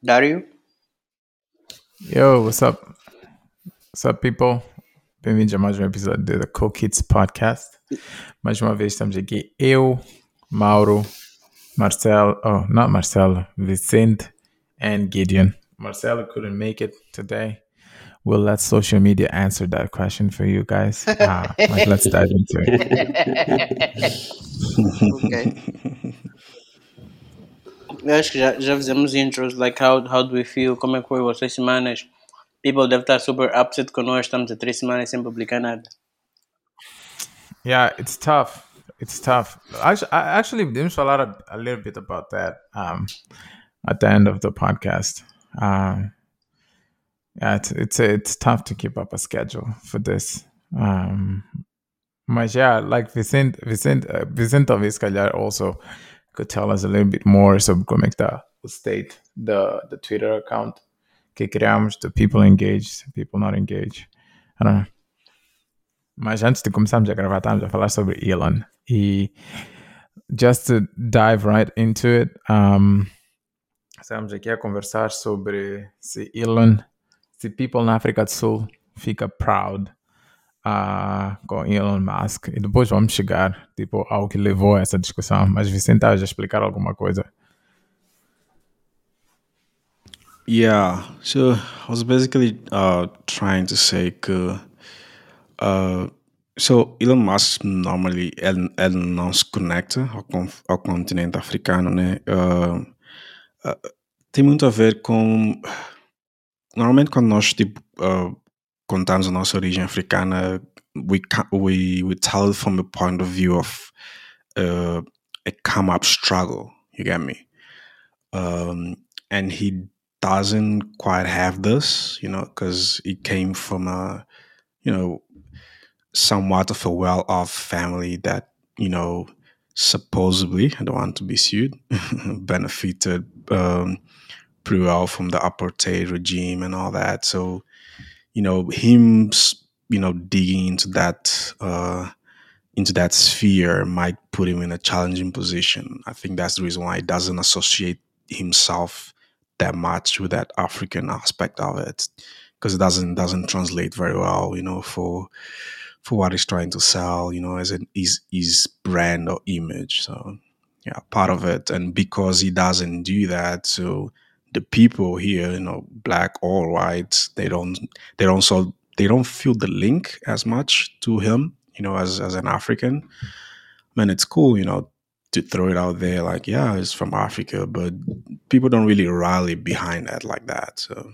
Dario? Yo, what's up? What's up, people? Bem-vindos a mais um episódio do The Cool Kids Podcast. Mais uma vez estamos aqui, eu, Mauro, Marcelo, oh, not Marcelo, Vicente, and Gideon. Marcelo couldn't make it today. We'll let social media answer that question for you guys. Ah, mas let's dive into it. ok. Eu acho que já, já fizemos intros, like how, how do we feel, como é que foi as semanas. People deve estar super upset com nós, estamos a três semanas sem publicar nada. Yeah, it's tough. It's tough. Actually, actually didn't falar a, a little bit about that um, at the end of the podcast. Um, yeah, it's it's it's tough to keep up a schedule for this. Um, but yeah, like Vicente, Vicente, uh, Vicente talvez calhar also could tell us a little bit more sobre como é que está o state the the Twitter account que criamos, the people engaged, people not engaged. I don't know. Mas antes de começarmos a gravar, estávamos a falar sobre Elon. E just to dive right into it, um, estamos aqui a conversar sobre se Elon, se people na África do Sul fica proud uh, com Elon Musk. E depois vamos chegar tipo, ao que levou a essa discussão. Mas Vicente a explicar alguma coisa. Yeah, so I was basically uh, trying to say que uh, so Elon Musk normally ele, ele não se conecta ao, ao continente africano, né? Uh, uh, tem muito a ver com normalmente quando nós tipo uh, contamos a nossa origem africana, we we we tell from the point of view of uh, a come up struggle. You get me? um, and he doesn't quite have this, you know, because he came from a, you know, somewhat of a well-off family that, you know, supposedly, I don't want to be sued, benefited um, pretty well from the apartheid regime and all that. So, you know, him, you know, digging into that. Uh, into that sphere might put him in a challenging position. I think that's the reason why he doesn't associate himself that much with that African aspect of it because it doesn't doesn't translate very well, you know, for for what he's trying to sell, you know, as an his his brand or image. So yeah, part of it, and because he doesn't do that, so the people here, you know, black or white, they don't they don't so they don't feel the link as much to him, you know, as as an African. Man, it's cool, you know, to throw it out there like, yeah, it's from Africa, but people don't really rally behind that like that. So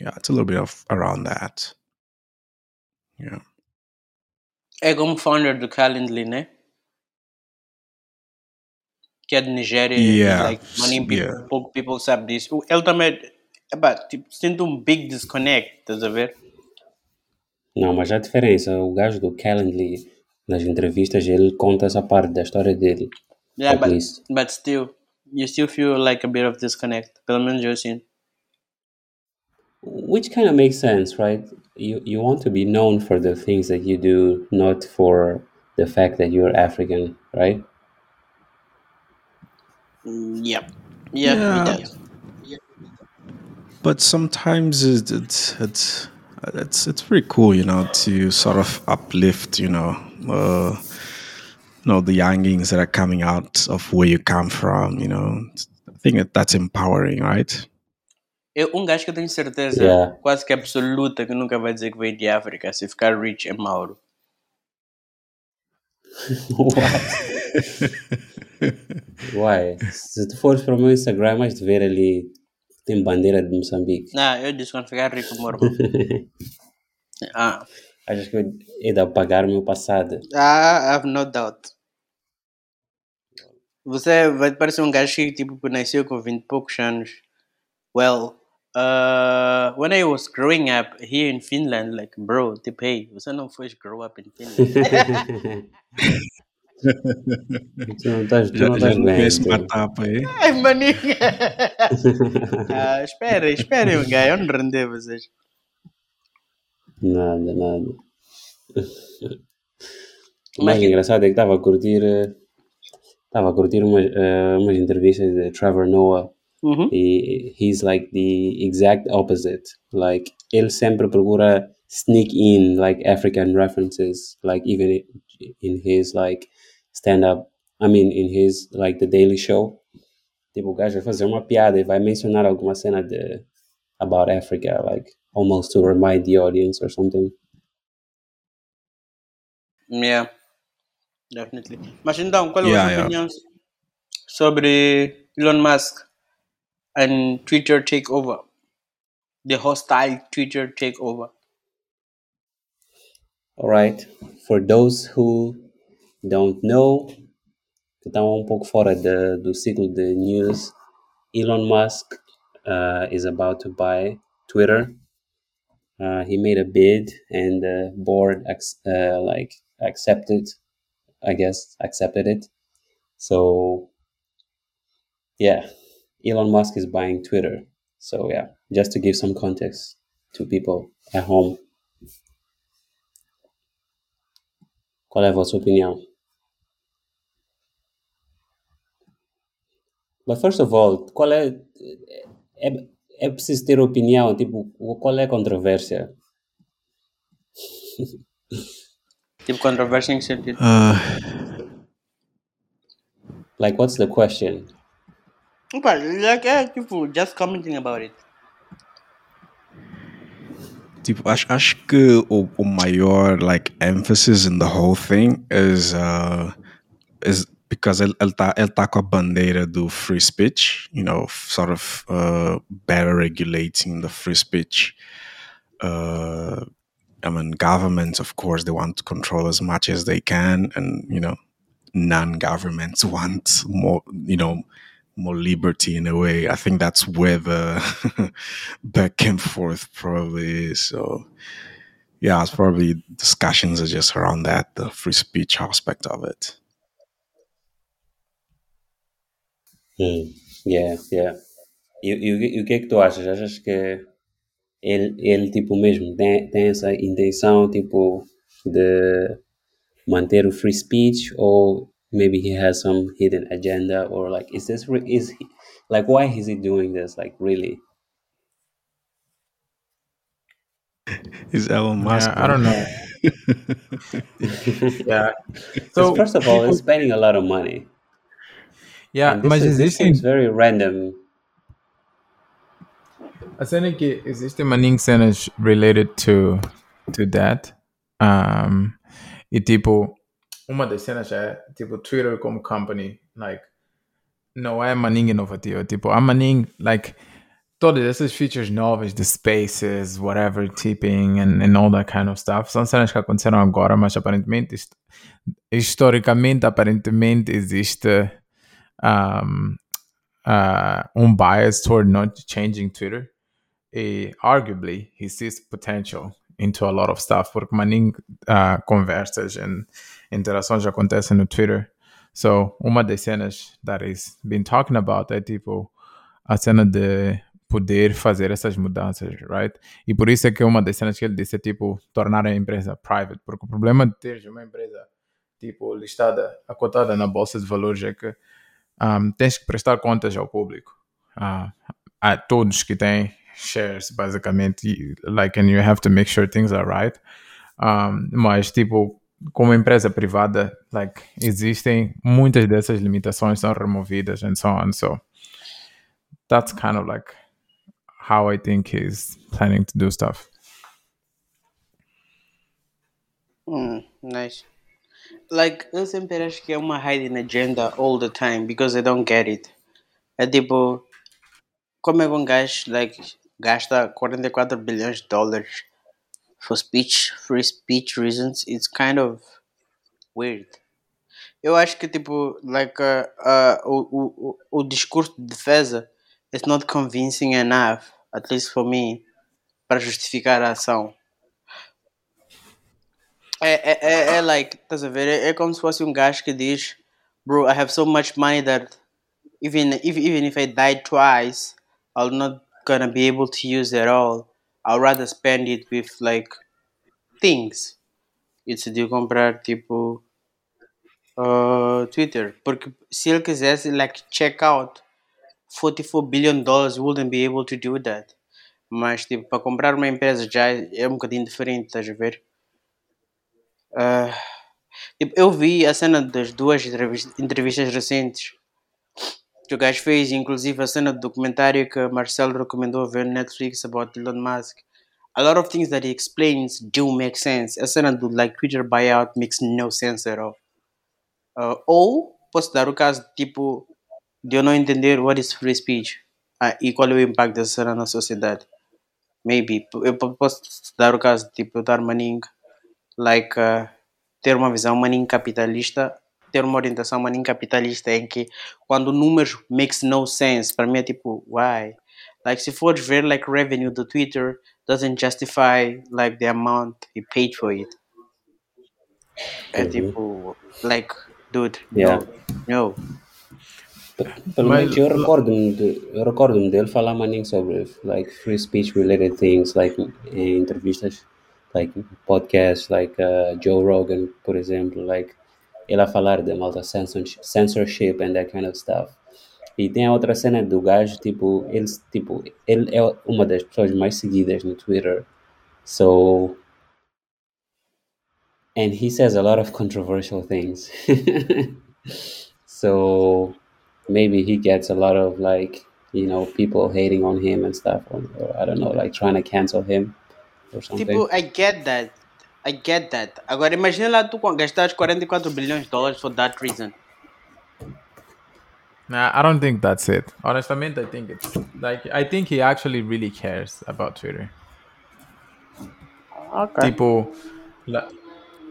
yeah, it's a little bit of around that. Yeah. Como founder do Calendly? Que é de Nigéria. Yeah, Like, many people, yeah. pouco people sabe disso. Ele também, epá, tipo, sinto um big disconnect, estás a ver? Não, mas há diferença. O gajo do Calendly, nas entrevistas, ele conta essa parte da história dele. Yeah, but, least. but still, you still feel like a bit of disconnect. Pelo menos eu sinto. Which kind of makes sense, right? You you want to be known for the things that you do, not for the fact that you're African, right? Mm, Yep. Yep, Yeah. it does. But sometimes it, it's it's it's it's pretty cool, you know, to sort of uplift, you know, uh, you know, the youngings that are coming out of where you come from. You know, I think that that's empowering, right? Eu, um gajo que eu tenho certeza, Yeah. quase que absoluta, que nunca vai dizer que veio de África, se ficar rich é Mauro. What? Why? Se tu fores para o meu Instagram, vais te ver ali tem bandeira de Moçambique. Não, eu disse quando ficar rico, morro. ah, Achas que eu hei de apagar meu passado? ah, I have no doubt. Você vai parecer um gajo que tipo, nasceu com 20 e poucos anos. Well, uh, when I was growing up here in Finland, like, bro, tipo, hey, você não foi grow up in Finland. Tu não estás, tu Já, não já estás não bem. conheço tu. uma tapa aí. Ai, maninha. ah, espera, espera, um gajo, onde render vocês? Nada, nada. O Mas mais que- engraçado é que estava a curtir. eh, Estava a curtir umas, eh, umas entrevistas de Trevor Noah Uhum. He, he's like the exact opposite. Like, ele sempre procura sneak in like African references, like even in his like stand up. I mean, in his like the Daily Show. Tipo, o gajo vai fazer uma piada e vai mencionar alguma cena de about Africa, like almost to remind the audience or something. Yeah, definitely. Mas então, qual é a Yeah, sua yeah. opinião sobre Elon Musk and Twitter takeover? The hostile Twitter takeover. All right. For those who don't know, que estão um pouco fora de, do ciclo de news, Elon Musk uh, is about to buy Twitter. Uh, he made a bid, and the board uh, like accepted, I guess, accepted it. So, yeah, Elon Musk is buying Twitter. So, yeah, just to give some context to people at home. Qual é a vossa opinião? But first of all, qual é, é, é preciso ter opinião, tipo, qual é a controvérsia? Tipo, controvérsia em que sentido? Uh, Like, what's the question? Opa, like, é, tipo, just commenting about it. Tipo, acho, acho que o, o maior like emphasis in the whole thing is uh, is because ele, ele, tá, ele tá com a bandeira do free speech, you know, sort of uh, better regulating the free speech. Uh, I mean, governments, of course, they want to control as much as they can, and you know, non-governments want more, you know, more liberty in a way. I think that's where the back and forth probably is. So, yeah, it's probably discussions are just around that, the free speech aspect of it. Hum, yeah, yeah. E, e, o que- e o que é que tu achas? Achas que ele, ele tipo, mesmo tem, tem essa intenção, tipo, de manter o free speech ou maybe he has some hidden agenda or like, is this, re- is he, like, why is he doing this? Like, really? Is Elon Musk? Yeah, I don't know. yeah. So So first of all, he's spending a lot of money. Yeah, And mas is, existem very random. A cena é que existem maninho cenas related to, to that. Um, e tipo, uma das cenas é tipo Twitter como company, like, não é maninho inovativo. Tipo, há maninho, like, todas essas features novas de spaces, whatever, tipping and, and all that kind of stuff, são cenas que aconteceram agora, mas aparentemente, hist- historicamente, aparentemente existe um, uh, bias toward not changing Twitter. E, arguably, he sees potential into a lot of stuff, porque maninho uh, conversas e interações acontecem no Twitter. So, uma das cenas that he's been talking about é tipo a cena de poder fazer essas mudanças, right? E por isso é que uma das cenas que ele disse é tipo tornar a empresa private, porque o problema de ter uma empresa tipo listada, acotada na bolsa de valores é que um, tens que prestar contas ao público, uh, a todos que têm shares, basicamente, like, and you have to make sure things are right. Um, mas tipo como empresa privada, like, existem muitas dessas limitações são removidas and so on. So that's kind of like how I think he's planning to do stuff. Hmm, nice. Like, eu sempre acho que é uma hidden agenda all the time because I don't get it. É tipo, como é que um gajo like, gasta 44 bilhões de dólares for speech, free speech reasons? It's kind of weird. Eu acho que tipo, like, uh, uh, o, o, o, discurso de defesa is not convincing enough, at least for me, para justificar a ação. É, é, é, é like, estás a ver? É, é como se fosse um gajo que diz, bro, I have so much money that even if even if I die twice, I'm not gonna be able to use it all. I'd rather spend it with like things. E decidiu comprar tipo uh, Twitter. Porque se ele quisesse like check out 44 billion dollars wouldn't be able to do that. Mas, tipo, para comprar uma empresa já é um bocadinho diferente, estás a ver? Ah, tipo, eu vi a cena das duas entrevis- entrevistas recentes que o gajo fez, inclusive a cena do documentário que Marcelo recomendou ver no Netflix about Elon Musk. A lot of things that he explains do make sense. A cena do like Twitter buyout makes no sense at all. Ah, ou posso dar o caso tipo de eu não entender what is free speech ah, e qual é o impacto dessa cena na sociedade. Maybe eu po- posso dar o caso de tipo dar maninho like uh, ter uma visão maninho capitalista, ter uma orientação maninho capitalista em que quando números makes no sense, para mim é tipo, why? Like se fores ver like revenue do Twitter doesn't justify like the amount he paid for it. É Uhum. tipo, like, dude, Yeah. no, no. Pelo Mas- menos eu recordo-me de, eu recordo-me dele falar maninho sobre like free speech related things, like em entrevistas, like podcasts, like uh, Joe Rogan, por exemplo, like ele falar de malta censorship and that kind of stuff. E tem a outra cena do gajo, tipo, ele, tipo, ele é uma das pessoas mais seguidas no Twitter. So, and he says a lot of controversial things. so, maybe he gets a lot of like, you know, people hating on him and stuff, or, or I don't know, like trying to cancel him or something. Tipo, I get that. I get that. Agora imagina lá tu gastares 44 bilhões de dólares for that reason. Nah, I don't think that's it. Honestamente, I think it's like I think he actually really cares about Twitter. Ok. Tipo, la-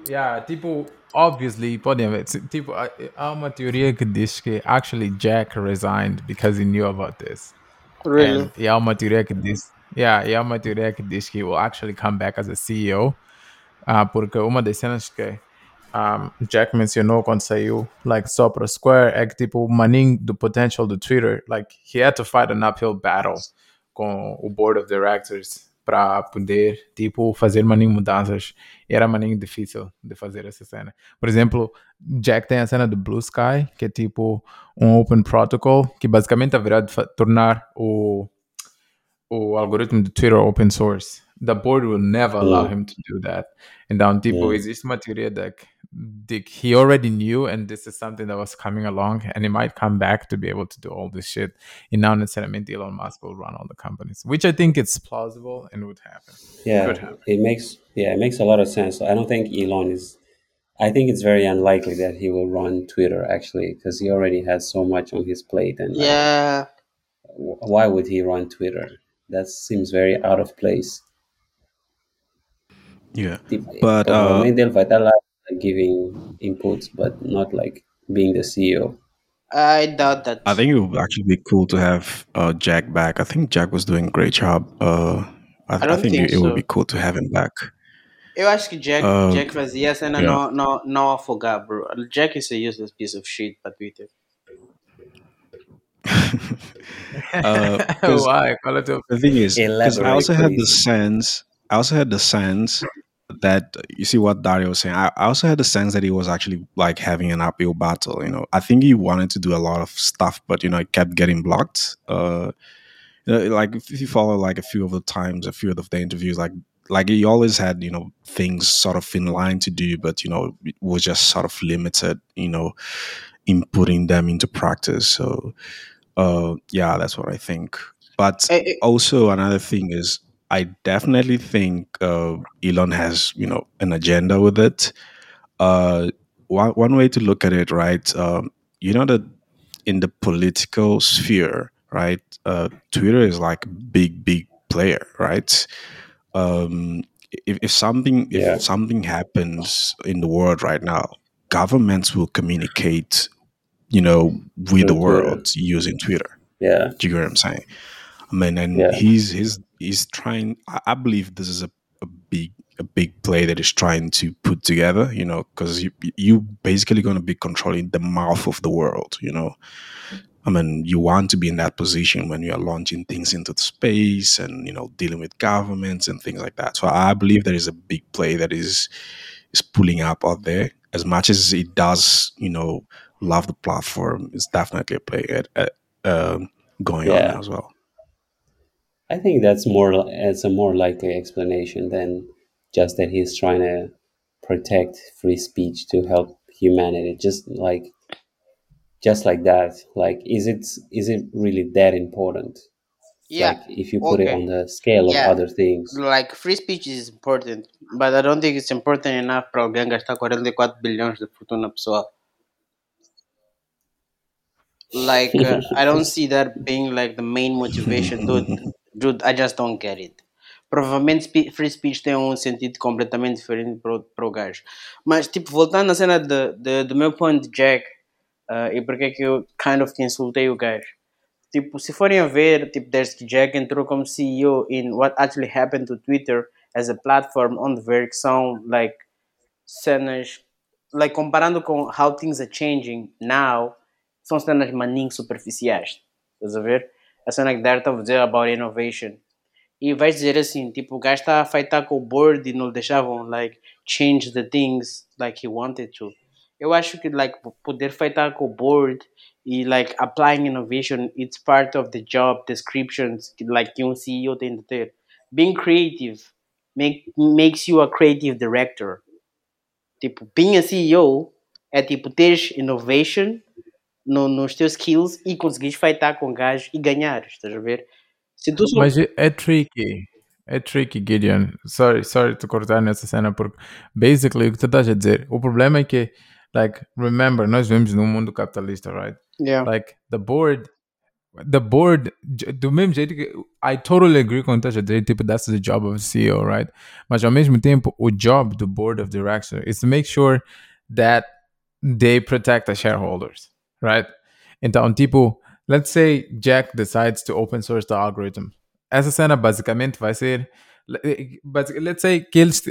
yeah, tipo, obviously, podem ver. Tipo, há há uma teoria que diz que actually Jack resigned because he knew about this. Really? And, e há uma teoria que diz, yeah, e há uma teoria que diz que will actually come back as a CEO. Ah, porque uma das cenas que um, Jack mencionou quando saiu, like, só para Square, é que, tipo, o maninho do potential do Twitter, like, he had to fight an uphill battle com o board of directors para poder, tipo, fazer maninho mudanças. Era maninho difícil de fazer essa cena. Por exemplo, Jack tem a cena do Blue Sky, que é, tipo, um open protocol, que basicamente haverá de tornar o o algoritmo do Twitter open source. The board will never allow Mm. him to do that. Então, tipo, Yeah. existe uma teoria de que de que he already knew and this is something that was coming along and he might come back to be able to do all this shit. And now necessarily meant Elon Musk will run all the companies, which I think it's plausible and would happen. yeah, Could happen. it makes yeah, it makes a lot of sense. I don't think Elon is. I think it's very unlikely that he will run Twitter actually, because he already has so much on his plate, and Yeah. wh- why would he run Twitter? That seems very out of place. Yeah. But, uh, provavelmente ele vai estar lá like, giving inputs, but not like being the CEO. I doubt that. I think it would actually be cool to have uh, Jack back. I think Jack was doing a great job. Uh, I, I, don't think, think it, it would be cool to have him back. Eu acho que Jack, Uh, Jack fazia a cena yeah. no, não, não afogar, bro. Jack is a useless piece of shit para Twitter. Uh, Why? Qual é o the thing is, because I also had the sense, I also had the sense that you see what Dario was saying. I, I also had the sense that he was actually like having an uphill battle. You know, I think he wanted to do a lot of stuff, but you know, it kept getting blocked. Uh, you know, like if you follow like a few of the times, a few of the interviews, like like he always had you know things sort of in line to do, but you know, it was just sort of limited. You know, in putting them into practice. So, uh, yeah, that's what I think. But Eh, eh, also another thing is I definitely think uh, Elon has you know an agenda with it. Uh, one one way to look at it, right? Um, you know that in the political sphere, right? Uh, Twitter is like a big, big player, right? Um, if, if something if Yeah. something happens in the world right now, governments will communicate, you know, with the Twitter. world using Twitter. Yeah, Do you get what I'm saying? I mean, and Yeah. he's he's he's trying. I, I believe this is a, a big a big play that he's trying to put together. You know, because you you basically going to be controlling the mouth of the world. You know, I mean, you want to be in that position when you are launching things into the space and you know dealing with governments and things like that. So I believe there is a big play that is is pulling up out there. As much as it does, you know, love the platform, it's definitely a play. At, at, um, going on as well. I think that's more li- it's a more likely explanation than just that he's trying to protect free speech to help humanity. Just like just like that. Like is it is it really that important? Yeah. Like if you put it on the scale of other things. Like free speech is important, but I don't think it's important enough para alguém gastar 44 bilhões de fortuna pessoal. Like uh, I don't see that being like the main motivation, dude. Dude, I just don't get it. Provavelmente free speech tem um sentido completamente diferente para o, gajo. Mas, tipo, voltando à cena de, de, do meu ponto de Jack, uh, e porque é que eu kind of insultei o gajo. Tipo, se forem a ver, tipo, desde que Jack entrou como CEO in what actually happened to Twitter as a platform onde ver que são, like, cenas, like, comparando com how things are changing now, são cenas maninho superficiais. Estás a ver? A cena que Dart estava a dizer about innovation. E vais dizer assim, tipo, o gajo está a fightar com o board e não deixavam, like, change the things like he wanted to. Eu acho que, like, poder fightar com o board e, like, applying innovation, it's part of the job descriptions, que, like, que um CEO tem de ter. Being creative make, makes you a creative director. Tipo, being a CEO é, tipo, teres innovation no, nos teus skills e conseguires fightar com gajos e ganhar, estás a ver? Se tu Mas é, é tricky. É tricky, Gideon. Sorry, sorry te cortar nessa cena, porque basically o que tu estás a dizer, o problema é que, like, remember, nós vivemos num mundo capitalista, right? Yeah. Like, the board, the board, do mesmo jeito que, I totally agree com o que estás a dizer, tipo, that's the job of CEO, right? Mas ao mesmo tempo, o job do board of directors is to make sure that they protect the shareholders, right? Então, tipo, let's say Jack decides to open source the algorithm. Essa cena basicamente vai ser. But let's say que eles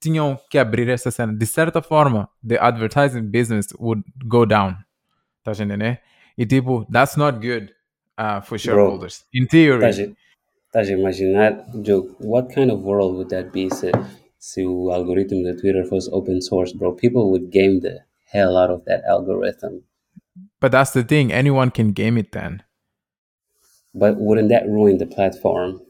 tinham que abrir essa cena. De certa forma, the advertising business would go down. Tá entendendo? E tipo, that's not good uh, for shareholders. In theory. Estás a imaginar, Joe, what kind of world would that be se, se o algoritmo da Twitter fosse open source, bro? People would game the hell out of that algorithm. But that's the thing. Anyone can game it then. But wouldn't that ruin the platform?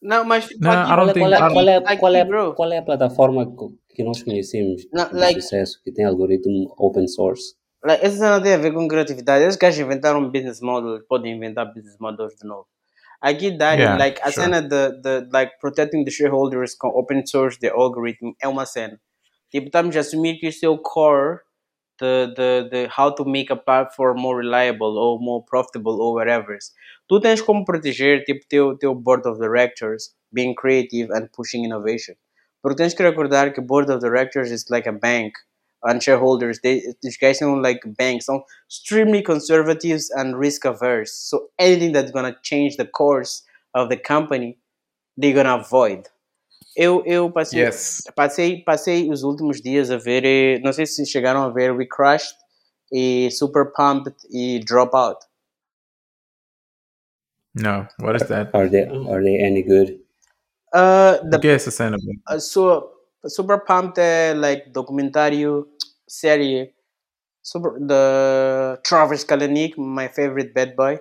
Não, mas No, aqui- I don't Qual é, think- qual, é, I don't- qual, é, qual, é, qual é a plataforma que nós conhecemos Não, de like- sucesso que tem algoritmo open source? like, essa cena tem a ver com criatividade. Esses gajos inventaram um business model, podem inventar business models de novo. Aqui dá Yeah, like, a sure. cena de, de like, protecting the shareholders com open source, the algorithm, é uma cena. Tipo, estamos a assumir que isto é o core de, de, de how to make a platform more reliable or more profitable or whatever. Tu tens como proteger tipo teu teu board of directors being creative and pushing innovation. Porque tens que recordar que board of directors is like a bank and shareholders they these guys são like banks are extremely conservatives and risk averse. So anything that's gonna change the course of the company, they're gonna avoid. Eu, eu passei, Yes. passei, passei os últimos dias a ver, eh, não sei se chegaram a ver We Crushed e Super Pumped e Dropout. No. What is that? Are they, are they any good? Uh, O the, que é essa cena? uh, so, Super Pumped é like documentário, série, super, the Travis Kalanick, my favorite bad boy.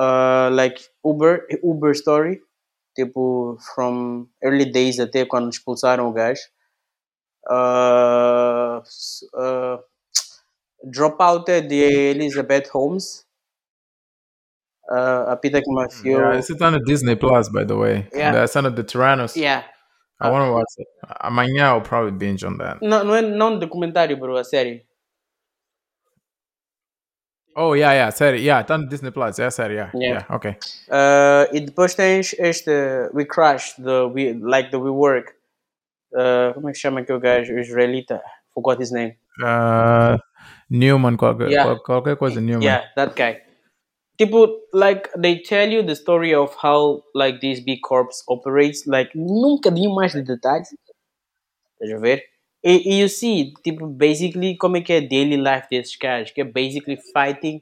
Uh, like Uber, Uber story, tipo, from early days até quando expulsaram o gajo. Uh, uh, Dropout é de Elizabeth Holmes. Uh, a Peter que mafiou. Yeah, it's on the Disney Plus, by the way. Yeah. The Son of the Tyrannos. Yeah. I want to watch it. Amanhã I'll probably binge on that. Não, não é não documentário, bro, a série. Oh, yeah, yeah, sério. Yeah, tá no Disney Plus. É sério, yeah. Yeah. Yeah, okay. Uh, e depois tens este We Crash, the we, like the We Work. Uh, como é que chama aquele gajo? O israelita. Forgot his name. Uh, Newman, qualquer, Yeah. qual- qualquer coisa Newman. Yeah, that guy. Tipo, like they tell you the story of how like these big corps operates. Like nunca diam mais de detalhes. Estás a ver? E, e you see, tipo, basically como é que daily life desses caras, que é basically fighting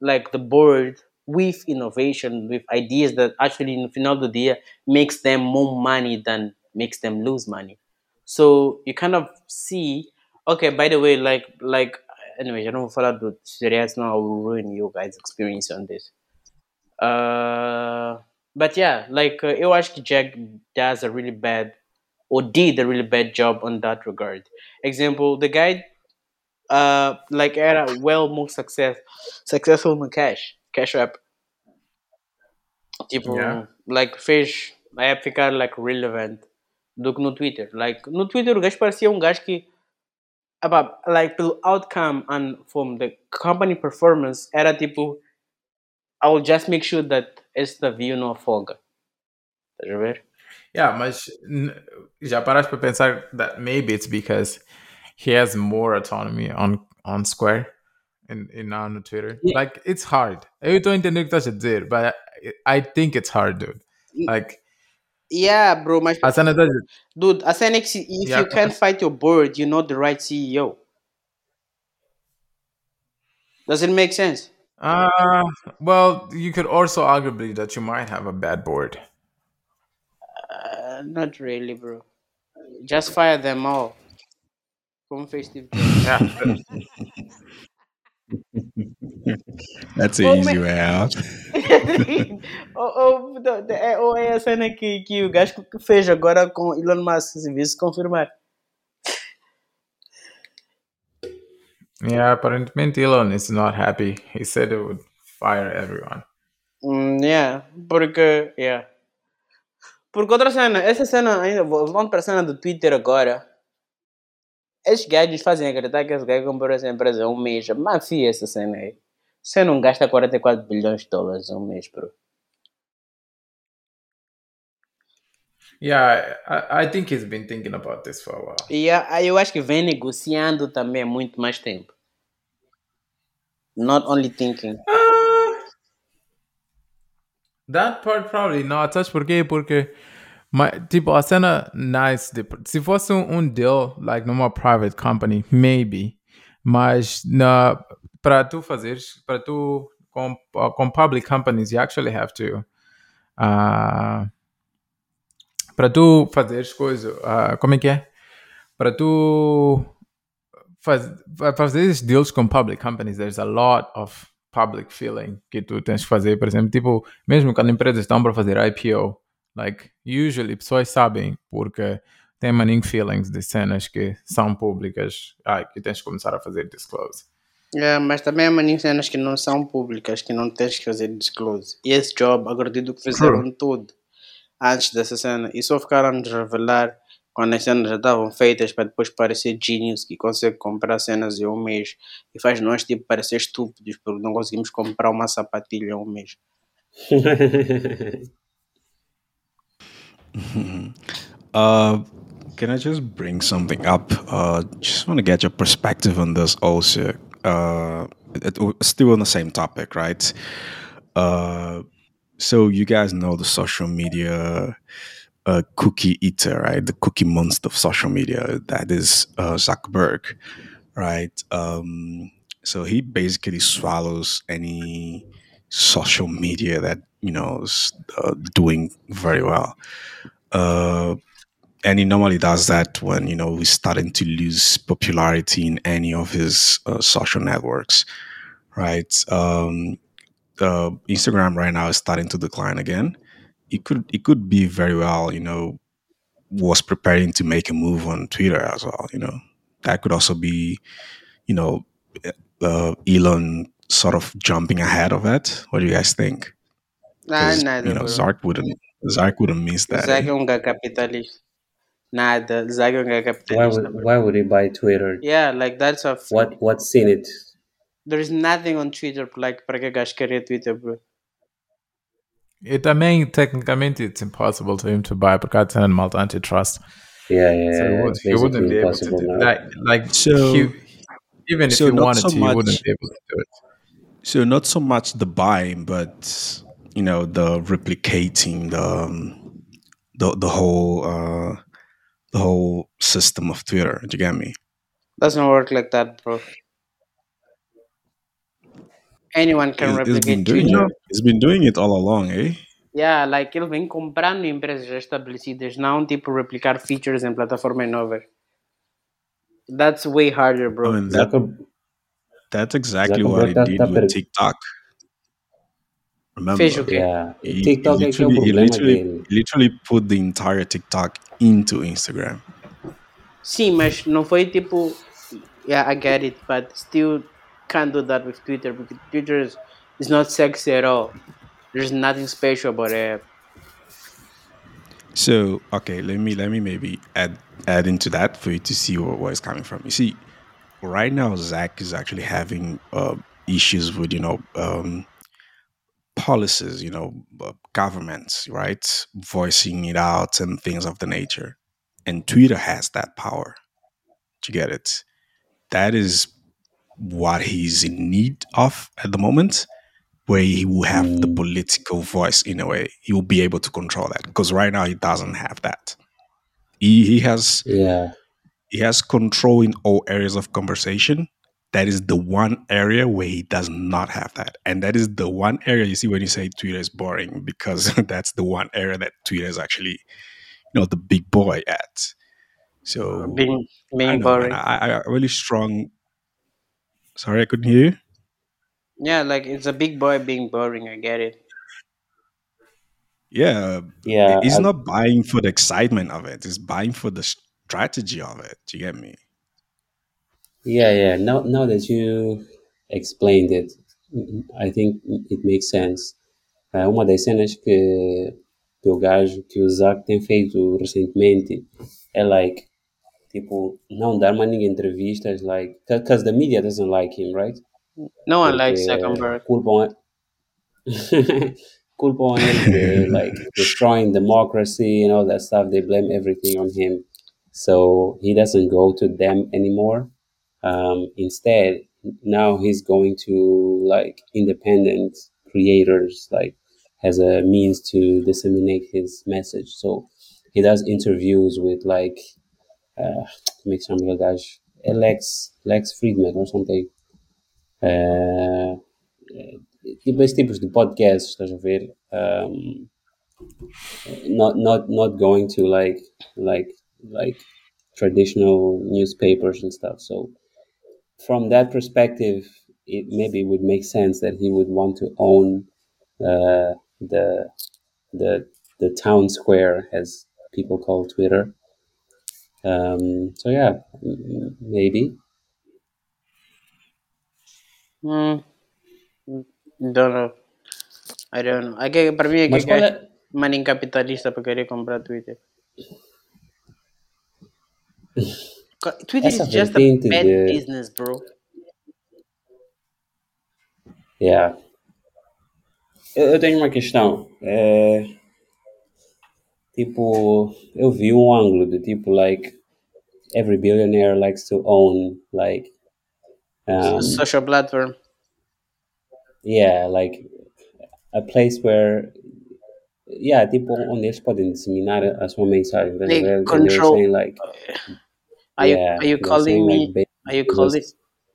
like the board with innovation, with ideas that actually no final do dia makes them more money than makes them lose money. So you kind of see, okay, by the way, like like anyway, I don't if do serious now I will ruin you guys' experience on this. Uh, but yeah, like uh, eu acho que Jack does a really bad or did a really bad job on that regard. Example, the guy uh like era well more success successful no cash, cash app. Tipo, Yeah. like fez a app ficar like relevant do que no Twitter. Like no Twitter o gajo parecia um gajo que epá, like pelo outcome and from the company performance era tipo I will just make sure that esta view não afoga. Estás a ver? Yeah, n- já paraste para pensar that maybe it's because he has more autonomy on on Square and in on Twitter. Yeah. Like it's hard. Eu estou a entender o que estás a dizer, but I, I think it's hard, dude. Like Yeah, bro, mas a cena da dude, a cena é que se- if Yeah. you can't fight your board, you're not the right CEO. Does it make sense? uh well, you could also arguably that you might have a bad board. Uh, not really, bro. Just fire them all. Como fez Steve Jobs. Yeah. That's an Oh, easy man. way out. oh, oh, the- the- é, ou é a cena que, que o gajo fez agora com Elon Musk, se visse confirmar. yeah, aparentemente Elon is not happy. He said it would fire everyone. Hum, yeah, porque, yeah. Porque outra cena, essa cena ainda, voltando para a cena do Twitter agora, esses gajos fazem acreditar que esse gajo comprou essa empresa há um mês. Mas fia essa cena aí. Você não gasta 44 bilhões de dólares um mês, bro. Yeah, I, I think he's been thinking about this for a while. Aí eu acho que vem negociando também muito mais tempo. Not only thinking. That part probably not. Sabes porquê? Porque, mas, tipo, a cena nice. De, se fosse um, um deal, like, numa private company, maybe. Mas, na, para tu fazeres, para tu, com, com public companies, you actually have to, uh, para tu fazeres coisa, uh, como é que é? Para tu faz, fa- fazer esses deals com public companies, there's a lot of public feeling que tu tens que fazer. Por exemplo, tipo, mesmo quando empresas estão para fazer IPO, like, usually pessoas sabem porque tem maning feelings de cenas que são públicas ah, que tens que começar a fazer disclose. É, mas também há maninhas cenas que não são públicas, que não tens que fazer disclose. E esse job, acredito que fizeram tudo antes dessa cena. E só ficaram de revelar quando as cenas já estavam feitas para depois parecer genius que consegue comprar cenas em um mês. E faz nós tipo parecer estúpidos porque não conseguimos comprar uma sapatilha em um mês. Uh, can I just bring something up? Uh, just want to get your perspective on this also. Uh, it, it- still on the same topic, right? Uh, so you guys know the social media uh, cookie eater, right? The cookie monster of social media. That is uh, Zuckerberg, right? Um, so he basically swallows any social media that you know is uh, doing very well. Uh, and he normally does that when you know he's starting to lose popularity in any of his uh, social networks, right? Um, uh, Instagram right now is starting to decline again. It could it could be very well, you know, was preparing to make a move on Twitter as well. You know, that could also be, you know, uh, Elon sort of jumping ahead of it. What do you guys think? Ah, 'Cause, nada, you know, bro. Zark wouldn't Zark wouldn't miss that. Zuck eh? é um gajo capitalista. Nada, Zuck é um Why would why would he buy Twitter? Yeah, like that's a What what's in it? There is nothing on Twitter like para que gajo querer Twitter, bro. E também, tecnicamente, it's impossible for him to buy porque há cena de malta antitrust. Yeah, yeah, So he, yeah, would, he wouldn't be able to do now. like, like So- he, even if so he wanted so to, he wouldn't be able to do it. So not so much the buying, but you know the replicating the um, the the whole uh, the whole system of Twitter. Do you get me? Doesn't work like that, bro. Anyone can He's- he's been replicate doing it. He's been doing it all along, eh? Yeah, like ele vem comprando empresas já estabelecidas, não tipo replicar features em plataformas novas. That's way harder, bro. I mean that, that's exactly what he did tá per- with TikTok, Remember? Fez o quê? Yeah. He, he TikTok é que é o literally, he literally, dele. he literally put the entire TikTok into Instagram. Sim, mas não foi tipo. Yeah, I get it, but still can't do that with Twitter because Twitter is, is not sexy at all. There's nothing special about it. So okay, let me let me maybe add add into that for you to see where, where it's coming from. You see, right now Zuck is actually having uh, issues with you know um, policies, you know, uh, governments, right, voicing it out and things of the nature. And Twitter has that power. Do you get it? That is what he's in need of at the moment, where he will have the Mm. political voice in a way. He will be able to control that because right now he doesn't have that. He, he has Yeah. he has control in all areas of conversation. That is the one area where he does not have that. And that is the one area you see when you say Twitter is boring, because that's the one area that Twitter is actually, you know, the big boy at. So Being I being don't know, boring. I, I I really strong sorry I couldn't hear you. Yeah, like it's a big boy being boring. I get it. Yeah. Yeah. He's I- not buying for the excitement of it. He's buying for the strategy of it. Do you get me? Yeah, yeah. Now, now that you explained it, I think it makes sense. Ah, uma das cenas que, que o gajo, que o Zuck tem feito recentemente é like, tipo, não dar mais ninguém entrevistas, like, because the media doesn't like him, right? No one likes Porque Zuckerberg. culpam, culpam de, like, destroying democracy and all that stuff. They blame everything on him. So he doesn't go to them anymore. Um, instead, now he's going to like independent creators, like as a means to disseminate his message. So he does interviews with like uh, make some guys, Lex Lex Fridman or something. Uh, tipo esse tipos de podcasts, estás a ver? Um, not not not going to like like like traditional newspapers and stuff. So from that perspective, it maybe would make sense that he would want to own uh, the the the town square, as people call Twitter. Um, so yeah, maybe. Hmm. Don't know. I don't know. I que, para mim é que é? maninho capitalista para querer comprar Twitter. Twitter Essa is just a bad de- business, bro. Yeah. Eu, eu tenho uma questão. É, tipo, eu vi um ângulo de tipo, like, every billionaire likes to own, like, um, Social platform. yeah, like, a place where, yeah, tipo, onde eles podem disseminar a sua mensagem. estás a Like, ver? And they control- saying, like, Are you yeah, are you calling saying, me like, are you calling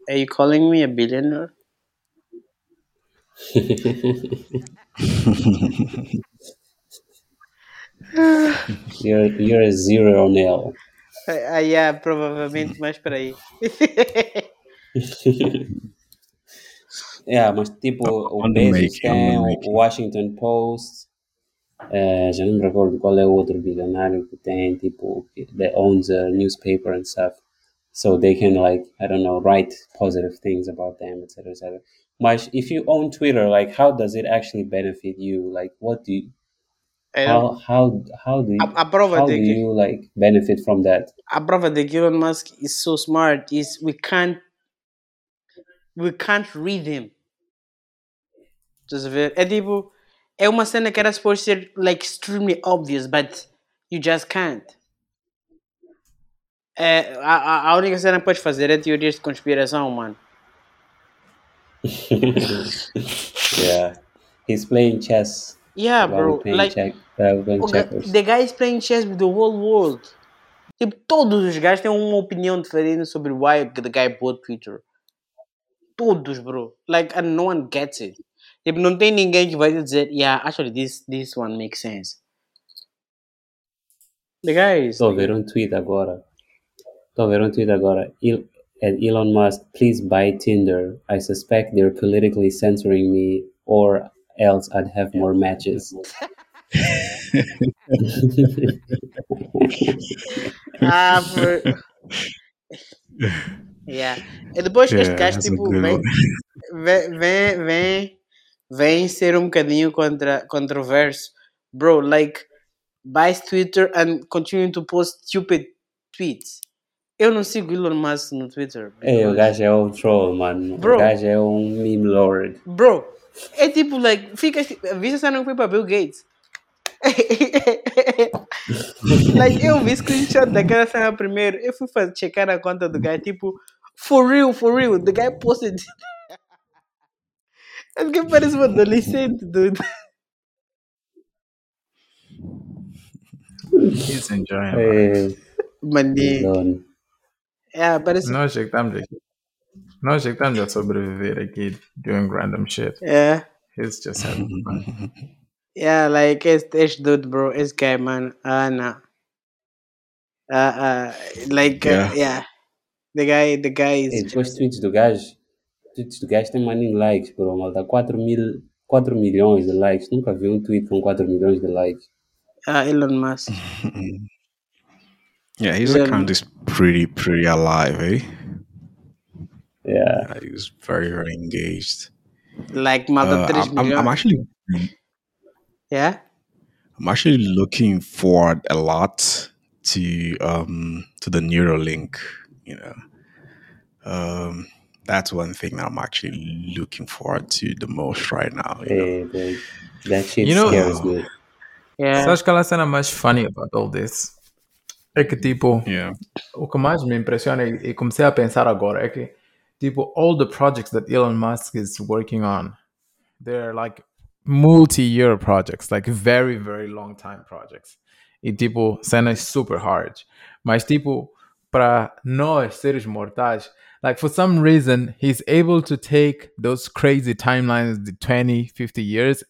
are you calling me a billionaire? you're, you're a zero nail. Ah, yeah, provavelmente mais para aí. Yeah, mas tipo, o On Bezos making, on the tem, o Washington Post, eh, já não me recordo qual é o outro bilionário que tem, tipo, that owns a newspaper and stuff. So they can like, I don't know, write positive things about them, etc. etc. Mas if you own Twitter, like how does it actually benefit you? Like what do you, I how, how, how do you, how do you like benefit from that? a prova de que Elon Musk is so smart is we can't we can't read him. Estás a ver? É tipo, é uma cena que era suposto ser like extremely obvious, but you just can't. É, a, a- a única cena que podes fazer é teorias de conspiração, mano. yeah, he's playing chess. Yeah, while bro. playing Like, check, checkers. the guy is playing chess with the whole world. Tipo, todos os gajos têm uma opinião diferente sobre why the guy bought Twitter. Todos, bro. Like, and no one gets it. Tipo, não tem ninguém que vai dizer, yeah, actually, this, this one makes sense. The guy is... Estou a ver um tweet agora. Estou a ver um tweet agora. El- at Elon Musk, please buy Tinder. I suspect they're politically censoring me or else I'd have more matches. Ah, por... yeah. E depois este Yeah, gajo that's a tipo vem, vem, vem, vem, ser um bocadinho contra, controverso. Bro, like, buys Twitter and continue to post stupid tweets. Eu não sigo Elon Musk no Twitter. Ei, o gajo é um troll, mano. Bro. O gajo é um meme lord. Bro, é tipo, like, fica. Viste a cena que foi para Bill Gates? like, eu vi screenshot daquela cena primeiro. Eu fui fazer, checar a conta do gajo, tipo, for real, for real. The guy posted. Esse que parece um adolescente, dude. He's enjoying. it. É, Maninho. Elon. É, parece. Nós é que estamos aqui. Nós é que estamos a sobreviver aqui doing random shit. É. He's just having fun. Yeah, like, it's este dude, bro, esse guy, man. Ah, não. Ah, ah, like, uh, Yeah. yeah. The guy, the guy is. E depois tweets do gajo. Tweets do gajo tem maninho likes, bro, malta. 4, mil, 4 milhões de likes. Nunca vi um tweet com 4 milhões de likes. Ah, Elon Musk. Yeah, his Yeah. account is pretty pretty alive, eh? Yeah. Uh, He's very very engaged. Like, malta, Uh, 3 I'm, I'm, I'm milhões. actually Yeah? I'm actually looking forward a lot to um to the Neuralink. You know, um, that's one thing that I'm actually looking forward to the most right now. You know? Hey, bro. That shit You know- scares me. Yeah. Sabes qual é a cena mais funny about all this? É que, tipo, Yeah, o que mais me impressiona e, e comecei a pensar agora é que, tipo, all the projects that Elon Musk is working on, they're like multi-year projects, like very, very long time projects. E, tipo, cenas super hard. Mas, tipo, para nós, seres mortais, like, for some reason, he's able to take those crazy timelines, the 20, 50 years,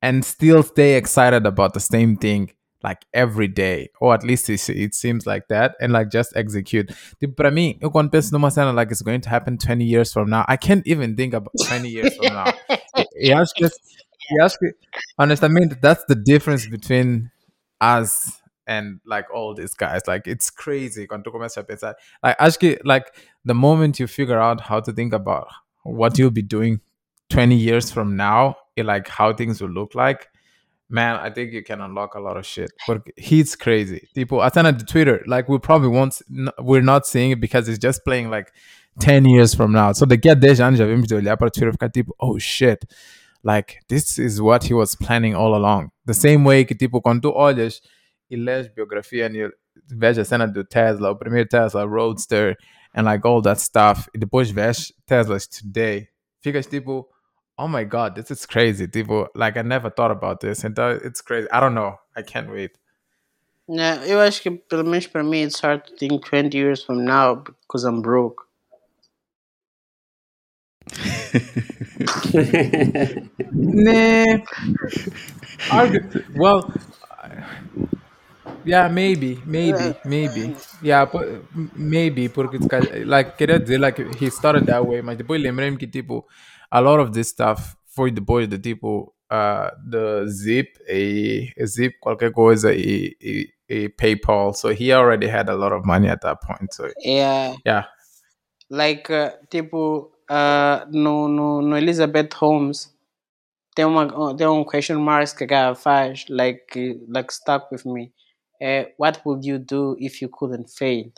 and still stay excited about the same thing like every day or at least it, it seems like that and like just execute tipo, para mim eu quando penso numa cena like it's going to happen 20 years from now I can't even think about 20 years from now e, e acho que e acho que honestamente that's the difference between us and like all these guys. Like it's crazy. Like que like the moment you figure out how to think about what you'll be doing 20 years from now and like how things will look like man i think you can unlock a lot of shit. But he's crazy. People i the twitter like we probably won't we're not seeing it because it's just playing like 10 years from now. So daqui get 10 anos já vimos de olhar para o Twitter tipo oh shit like this is what he was planning all along. The same way que tipo quando tu olhas e lês biografia e vês a cena do Tesla o primeiro Tesla Roadster and like all that stuff. E depois vês Teslas today. Ficas tipo oh my god this is crazy tipo like I never thought about this. And uh, it's crazy. I don't know. I can't wait. Yeah, eu acho que, pelo menos para mim, it's hard to think 20 years from now because I'm broke. Nah. Argu- well, yeah, maybe, maybe, maybe. Yeah, po- maybe, porque se calhar- like, queria dizer, like, he started that way, mas depois lembrei-me que, tipo, a lot of this stuff foi depois de, tipo, uh, the Zip, e Zip, qualquer coisa, e, e, e PayPal. So he already had a lot of money at that point. So, Yeah. yeah. Like, uh, tipo, uh, no, no, no Elizabeth Holmes, tem, uma, tem um question mark que a cara faz, like, like stuck with me. Uh, what would you do if you couldn't fail?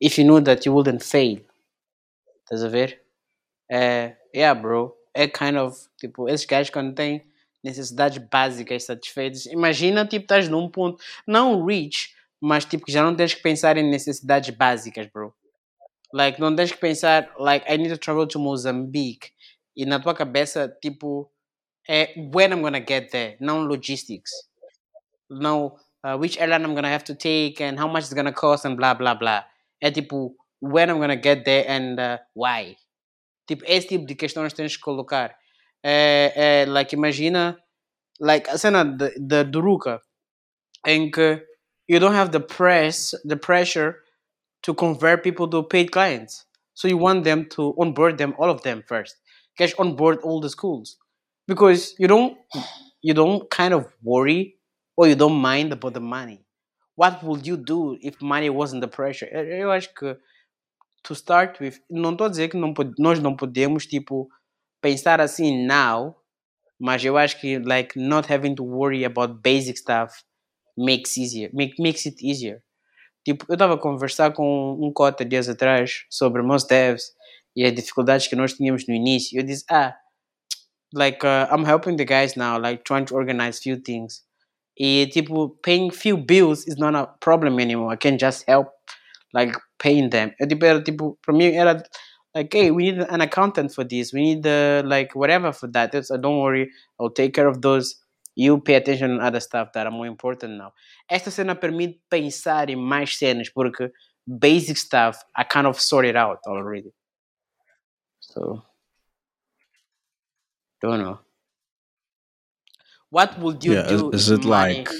If you knew that you wouldn't fail. Estás a ver? Uh, yeah, bro. É kind of, tipo, esses gajos quando têm necessidades básicas satisfeitas. Imagina, tipo, estás num ponto, não rich, mas tipo, que já não tens que pensar em necessidades básicas, bro. Like, não tens que pensar, like, I need to travel to Mozambique. E na tua cabeça, tipo, é when I'm gonna get there, não logistics. Não, uh, which airline I'm gonna have to take and how much it's gonna cost and blah, blah, blah. É tipo, when I'm gonna get there and uh, why. Tipo, esse tipo de questões tens que colocar. É, é, like, imagina, like, a cena de Duruca, em que you don't have the press, the pressure to convert people to paid clients. So you want them to onboard them, all of them first. Cash onboard all the schools. because you don't you don't kind of worry or you don't mind about the money. What would you do if money wasn't the pressure? Eu, acho que to start with, não estou a dizer que não, nós não podemos tipo pensar assim now, mas eu acho que like not having to worry about basic stuff makes easier, make, makes it easier. Tipo, eu estava a conversar com um cota dias atrás sobre most devs e as dificuldades que nós tínhamos no início. Eu disse, ah, like uh, I'm helping the guys now, like trying to organize few things. E tipo, paying few bills is not a problem anymore. I can just help like paying them. Eu, tipo, era tipo, para mim era like, hey, we need an accountant for this. We need the like whatever for that. So don't worry, I'll take care of those. You pay attention on other stuff that are more important now. Esta cena permite pensar em mais cenas porque basic stuff I kind of sorted out already. So don't know. What would you Yeah, is- do is if it money, like-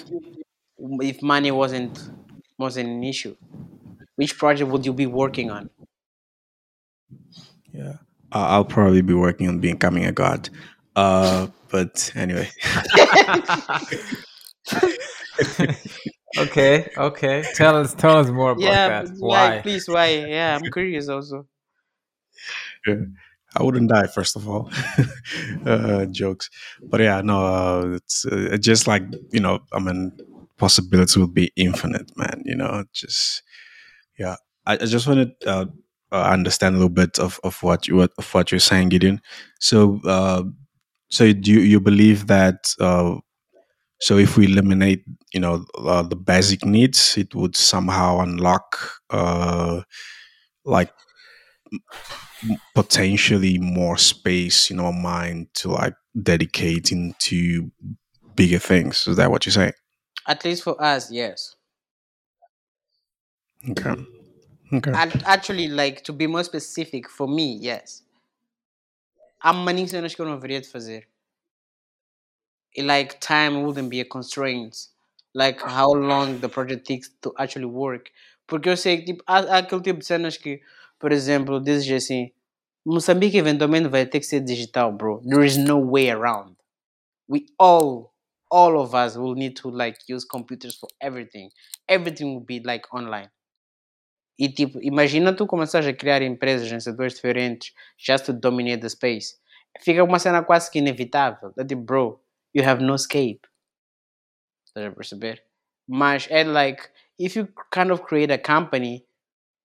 if money wasn't wasn't an issue? Which project would you be working on? Yeah, I'll probably be working on becoming a god. Uh, but anyway, okay, okay. Tell us, tell us more about yeah, that. but Why? Like, please, why? Yeah, I'm curious also. I wouldn't die first of all. uh, jokes, but yeah, no, uh, it's uh, just like you know, I mean, possibilities would be infinite, man. You know, just yeah. I, I just wanted to uh, uh, understand a little bit of, of what you what, of what you're saying, Gideon. So, uh, so do you, you believe that? Uh, so if we eliminate, you know, uh, the basic needs, it would somehow unlock, uh, like potentially more space in our mind to like dedicate into bigger things. Is that what you're saying? At least for us, yes. Okay. Okay. Act- Actually, like to be more specific, for me, yes. Há maninhas cenas que eu não haveria de fazer. Like time wouldn't be a constraint. Like how long the project takes to actually work. Porque eu sei que tipo, há, há aquele tipo de cenas que, por exemplo, dizes assim, Moçambique eventualmente vai ter que ser digital, bro. There is no way around. We all, all of us will need to like use computers for everything. Everything will be like online. E tipo, imagina tu começares a criar empresas em setores diferentes just to dominate the space. Fica uma cena quase que inevitável. É tipo, bro, you have no escape. Estás a perceber? Mas é like, if you kind of create a company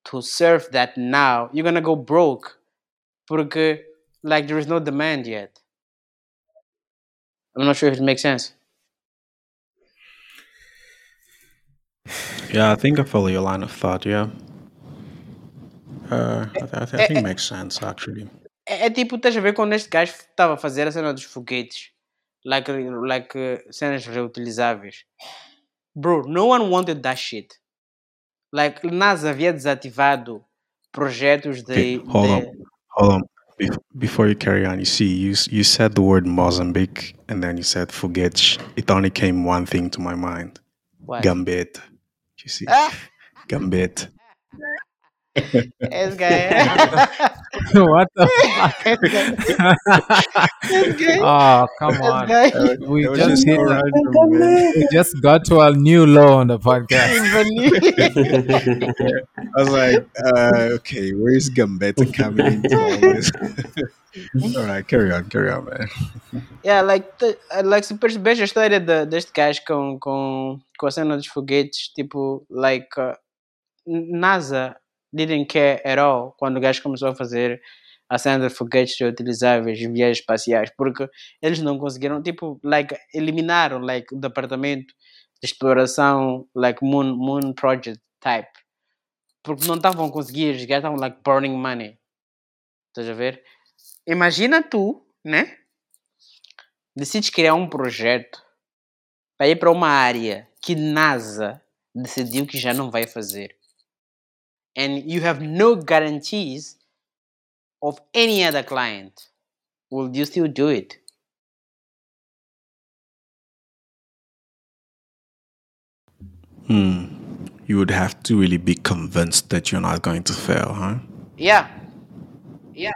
to serve that now, you're gonna go broke. Porque, like, there is no demand yet. I'm not sure if it makes sense. Yeah, I think I follow your line of thought. Yeah. Uh, I, I, I think it makes sense actually. É, é tipo, estás a ver quando este gajo estava a fazer a cena dos foguetes, like, like uh, cenas reutilizáveis. Bro, no one wanted that shit. Like, NASA havia desativado projetos Okay, de. hold on, de hold on. Bef- Before you carry on, you see, you you said the word Mozambique, and then you said Fugetch. It only came one thing to my mind: what? Gambit. You see, Ah. Esse guy. what the fuck? Esse guy. oh, come Esse on. guy. We That just just hit a, we just got to a new low on the podcast. I was like, uh, okay, where's Gambetta coming into all this? all right, carry on, carry on, man. Yeah, like, te- like se percebes a história de, deste gajo com, com, com a cena dos foguetes, tipo, like, uh, NASA didn't care at all quando o gajo começou a fazer a cena de foguetes reutilizáveis e viagens espaciais, porque eles não conseguiram, tipo, like, eliminaram, like, o departamento de exploração, like, Moon, moon Project type, porque não estavam a conseguir, os gajos estavam, like, burning money. Estás a ver? Imagina tu, né? decides criar um projeto para ir para uma área que NASA decidiu que já não vai fazer. And you have no guarantees of any other client. Will you still do it? Hmm. You would have to really be convinced that you're not going to fail, huh? Yeah. Yeah.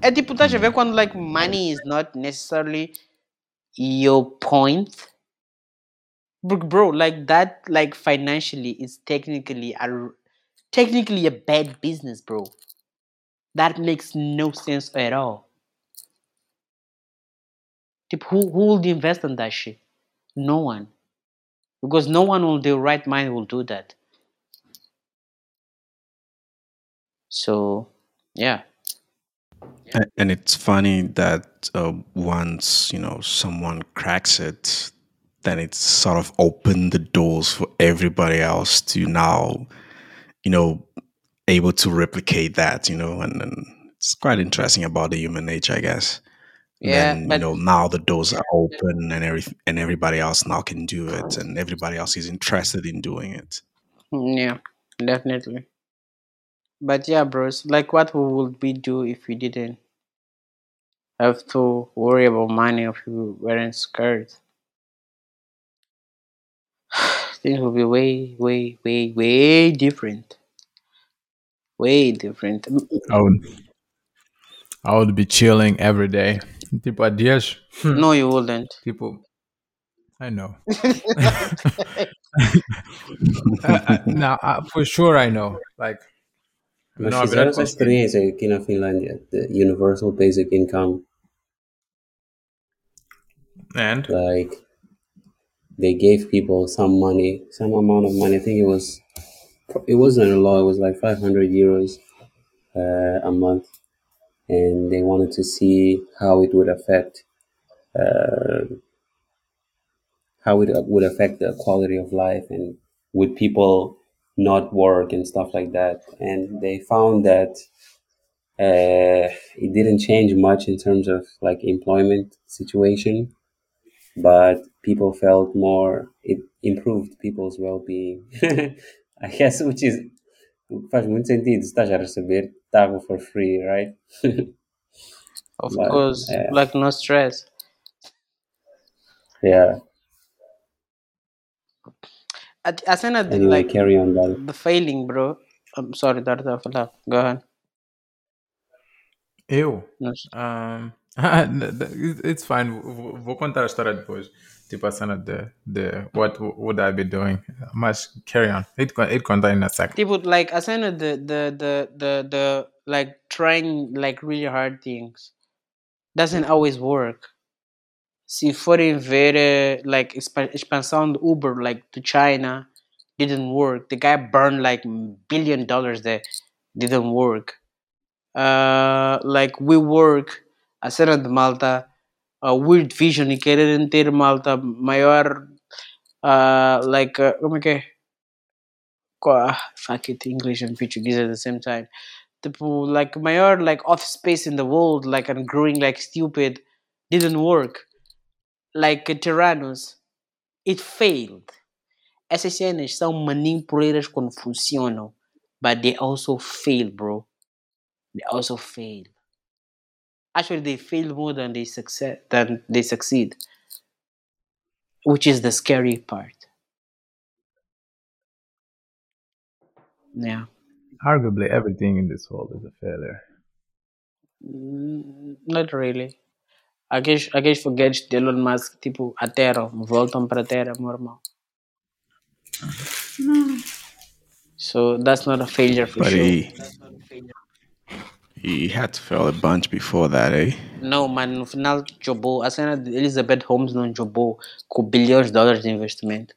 É tipo, estás a ver quando like money is not necessarily your point? Bro, bro, like that, like financially, is technically a technically a bad business, bro. That makes no sense at all. Who who would invest in that shit? No one, because no one on their right mind will do that. So, yeah. And it's funny that uh, once you know someone cracks it, then it's sort of opened the doors for everybody else to now, you know, able to replicate that. You know, and, and it's quite interesting about the human nature, I guess. Yeah, Then you know now the doors are open and every and everybody else now can do it, and everybody else is interested in doing it. mm, yeah, definitely. But yeah, bros, like what would we do if we didn't have to worry about money if we weren't scared? Things would be way, way, way, way different. Way different. Mm, mm. I would, I would be chilling every day. Tipo, adias. Hmm. No, you wouldn't. Tipo, I know. I, I, now, I, for sure, I know. Like, Mas não fizeram haverá essa conseguir. experiência aqui na Finlândia, the Universal Basic Income, And like they gave people some money, some amount of money. I think it was, it wasn't a lot. It was like 500 euros uh, a month, and they wanted to see how it would affect, uh, how it would affect the quality of life, and would people not work and stuff like that. And they found that uh, it didn't change much in terms of like employment situation but people felt more it improved people's well-being i guess which is faz muito sentido se estás a receber água for free right Of But, course, yeah. like no stress. yeah A, a cena anyway like carry on brother the failing, bro. I'm sorry, that a falar. Go ahead. eu. No, Um, it's fine. Vou contar a história depois. Tipo a cena de, de what would I be doing. Mas carry on. It, it conta in a second. Tipo, like a cena the the the the the like trying like really hard things doesn't always work. Se forem ver eh, like expa- expansão do Uber like to China didn't work. The guy burned like billion dollars there. Didn't work. Uh, like WeWork a cena de Malta, a Weird Vision e quererem ter Malta maior uh, like uh, como é que é? Fuck it, English and Portuguese at the same time. Tipo, like maior like office space in the world, like and growing like stupid, didn't work. Like Theranos, it failed. Essas cenas são manipuleiras quando funcionam, but they also fail, bro. They also fail. Actually, they fail more than they succeed than they succeed, which is the scary part. Yeah. Arguably everything in this world is a failure. Mm, Not really. Aqueles, aqueles foguetes de Elon Musk, tipo, a Terra, voltam para a Terra, meu irmão. So that's not a failure for But sure. He, had to fail a bunch before that, eh? Não, mas no final jobou. A cena de Elizabeth Holmes não jobou com bilhões de dólares de investimento.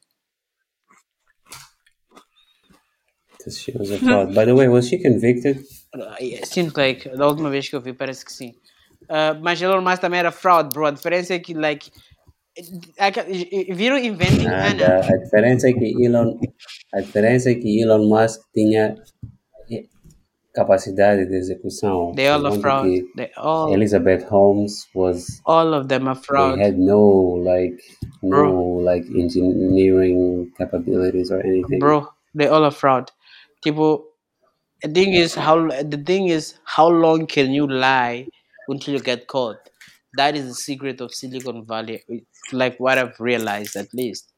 because she was a fraud by the way was she convicted Uh, seems like, da última vez que eu vi, parece que sim. Uh, mas Elon Musk também era fraud, bro. A diferença é que, like, aca- viram Inventing Nada. Anna? A diferença é que Elon, a diferença é que Elon Musk tinha capacidade de execução. They all are fraud. They all, Elizabeth Holmes was all of them are fraud. they had no like no like engineering capabilities or anything. bro they all are fraud tipo the thing is how the thing is how long can you lie until you get caught that is the secret of silicon valley It's like what i've realized at least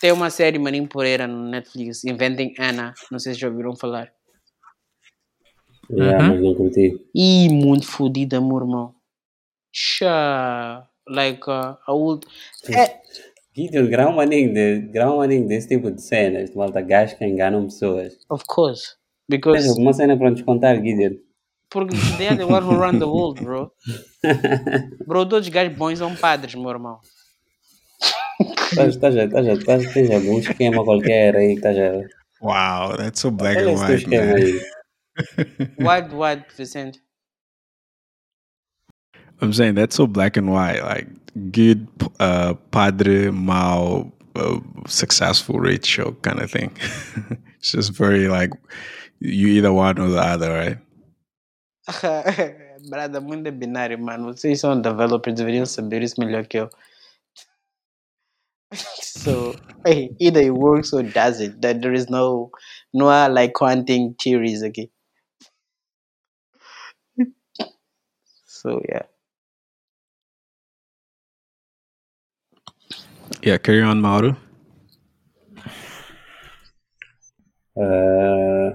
tem uma série maninho poreira no netflix inventing anna não sei se já ouviram falar Yeah, Uhum. mas não curti. Ih, muito fodida, meu irmão. Chá. Like, uh, I would. É, Gideon, grau maninho, de, grau maninho desse tipo de cenas, de malta gajos que enganam pessoas. of course. Tens Because alguma cena para nos contar, Gideon? porque they are the one who run the world, bro. Bro, todos os gajos bons são padres, meu irmão. Estás, estás, a- estás, a- estás, tens algum esquema qualquer aí que estás a... Wow, that's so black and white, man. aí. What, what, Vicente? I'm saying that's so black and white, like good, uh, padre, mal, uh, successful ratio kind of thing. it's just very like you either one or the other, right? Muito é binário, mano. Vocês são developers, deveriam saber isso melhor que eu. so, hey, either it works or doesn't. That there is no, no like quantum theories, okay? So, yeah. Yeah, carry on, Mauro. Uh,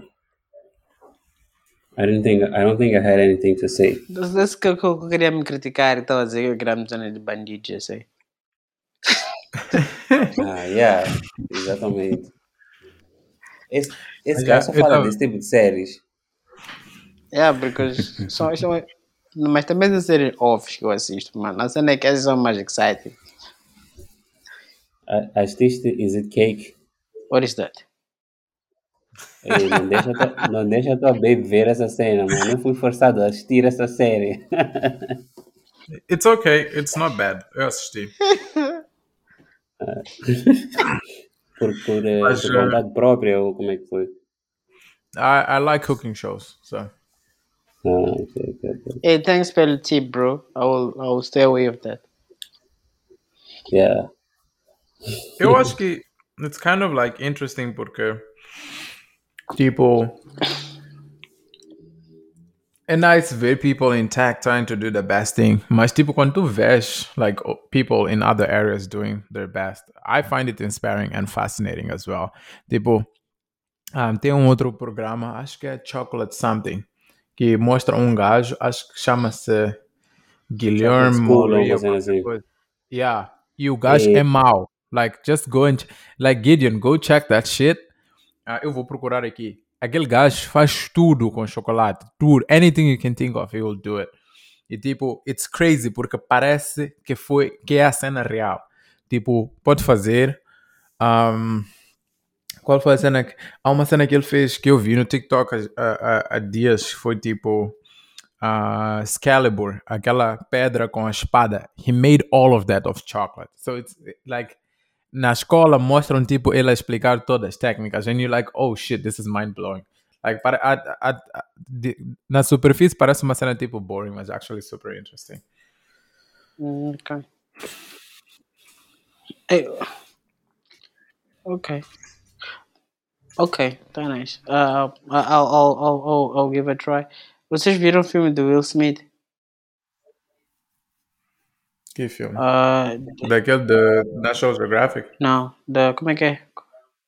I didn't think I don't think I had anything to say. Das das que eu que eu queria me criticar e estava a dizer que eu queria me zona de bandidos, eu sei. Ah, yeah, exatamente. Esse, esse Mas cara já- só eu fala tava- desse tipo de séries. Yeah, because são, são, mas também as séries offs que eu assisto, mano. A cena é que essas são mais exciting. A- Assististe Is It Cake? What is that? Ei, não, deixa tua, não deixa tua baby ver essa cena, mano. Eu fui forçado a assistir essa série. It's okay. It's not bad. Eu assisti. por, por, eh, Mas, por eh, vontade própria ou como é que foi? I, I like cooking shows, so Ah, ok, ok, ok. Hey, thanks for the tip, bro. I will, I will stay away of that. Yeah. eu acho que it's kind of like interesting porque tipo é nice ver people in tech trying to do the best thing, mas tipo quando tu vês like people in other areas doing their best, I find it inspiring and fascinating as well. Tipo, ah, tem um outro programa, acho que é Chocolate Something, que mostra um gajo, acho que chama-se Guilherme qualquer assim. Yeah. E o gajo é mau. Like, just go and... Like, Gideon, go check that shit. Ah, eu vou procurar aqui. Aquele gajo faz tudo com chocolate. Tudo. Anything you can think of, he will do it. E tipo, it's crazy porque parece que foi que é a cena real. Tipo, pode fazer. um, qual foi a cena que. Há uma cena que ele fez que eu vi no TikTok há, dias. Foi tipo. Uh, Excalibur, aquela pedra com a espada. He made all of that of chocolate. So it's like. Na escola mostram tipo ele explicar todas as técnicas. And you're like, oh shit, this is mind blowing. Like, para, a, a, de- na superfície parece uma cena tipo boring, mas actually super interesting. Mm, Okay. Hey. Okay. Okay, tá nice. Uh, I'll, I'll, I'll, I'll, I'll give it a try. Vocês viram o filme do Will Smith? Que filme? Uh, Daquele de National Geographic? não, the, como é que é?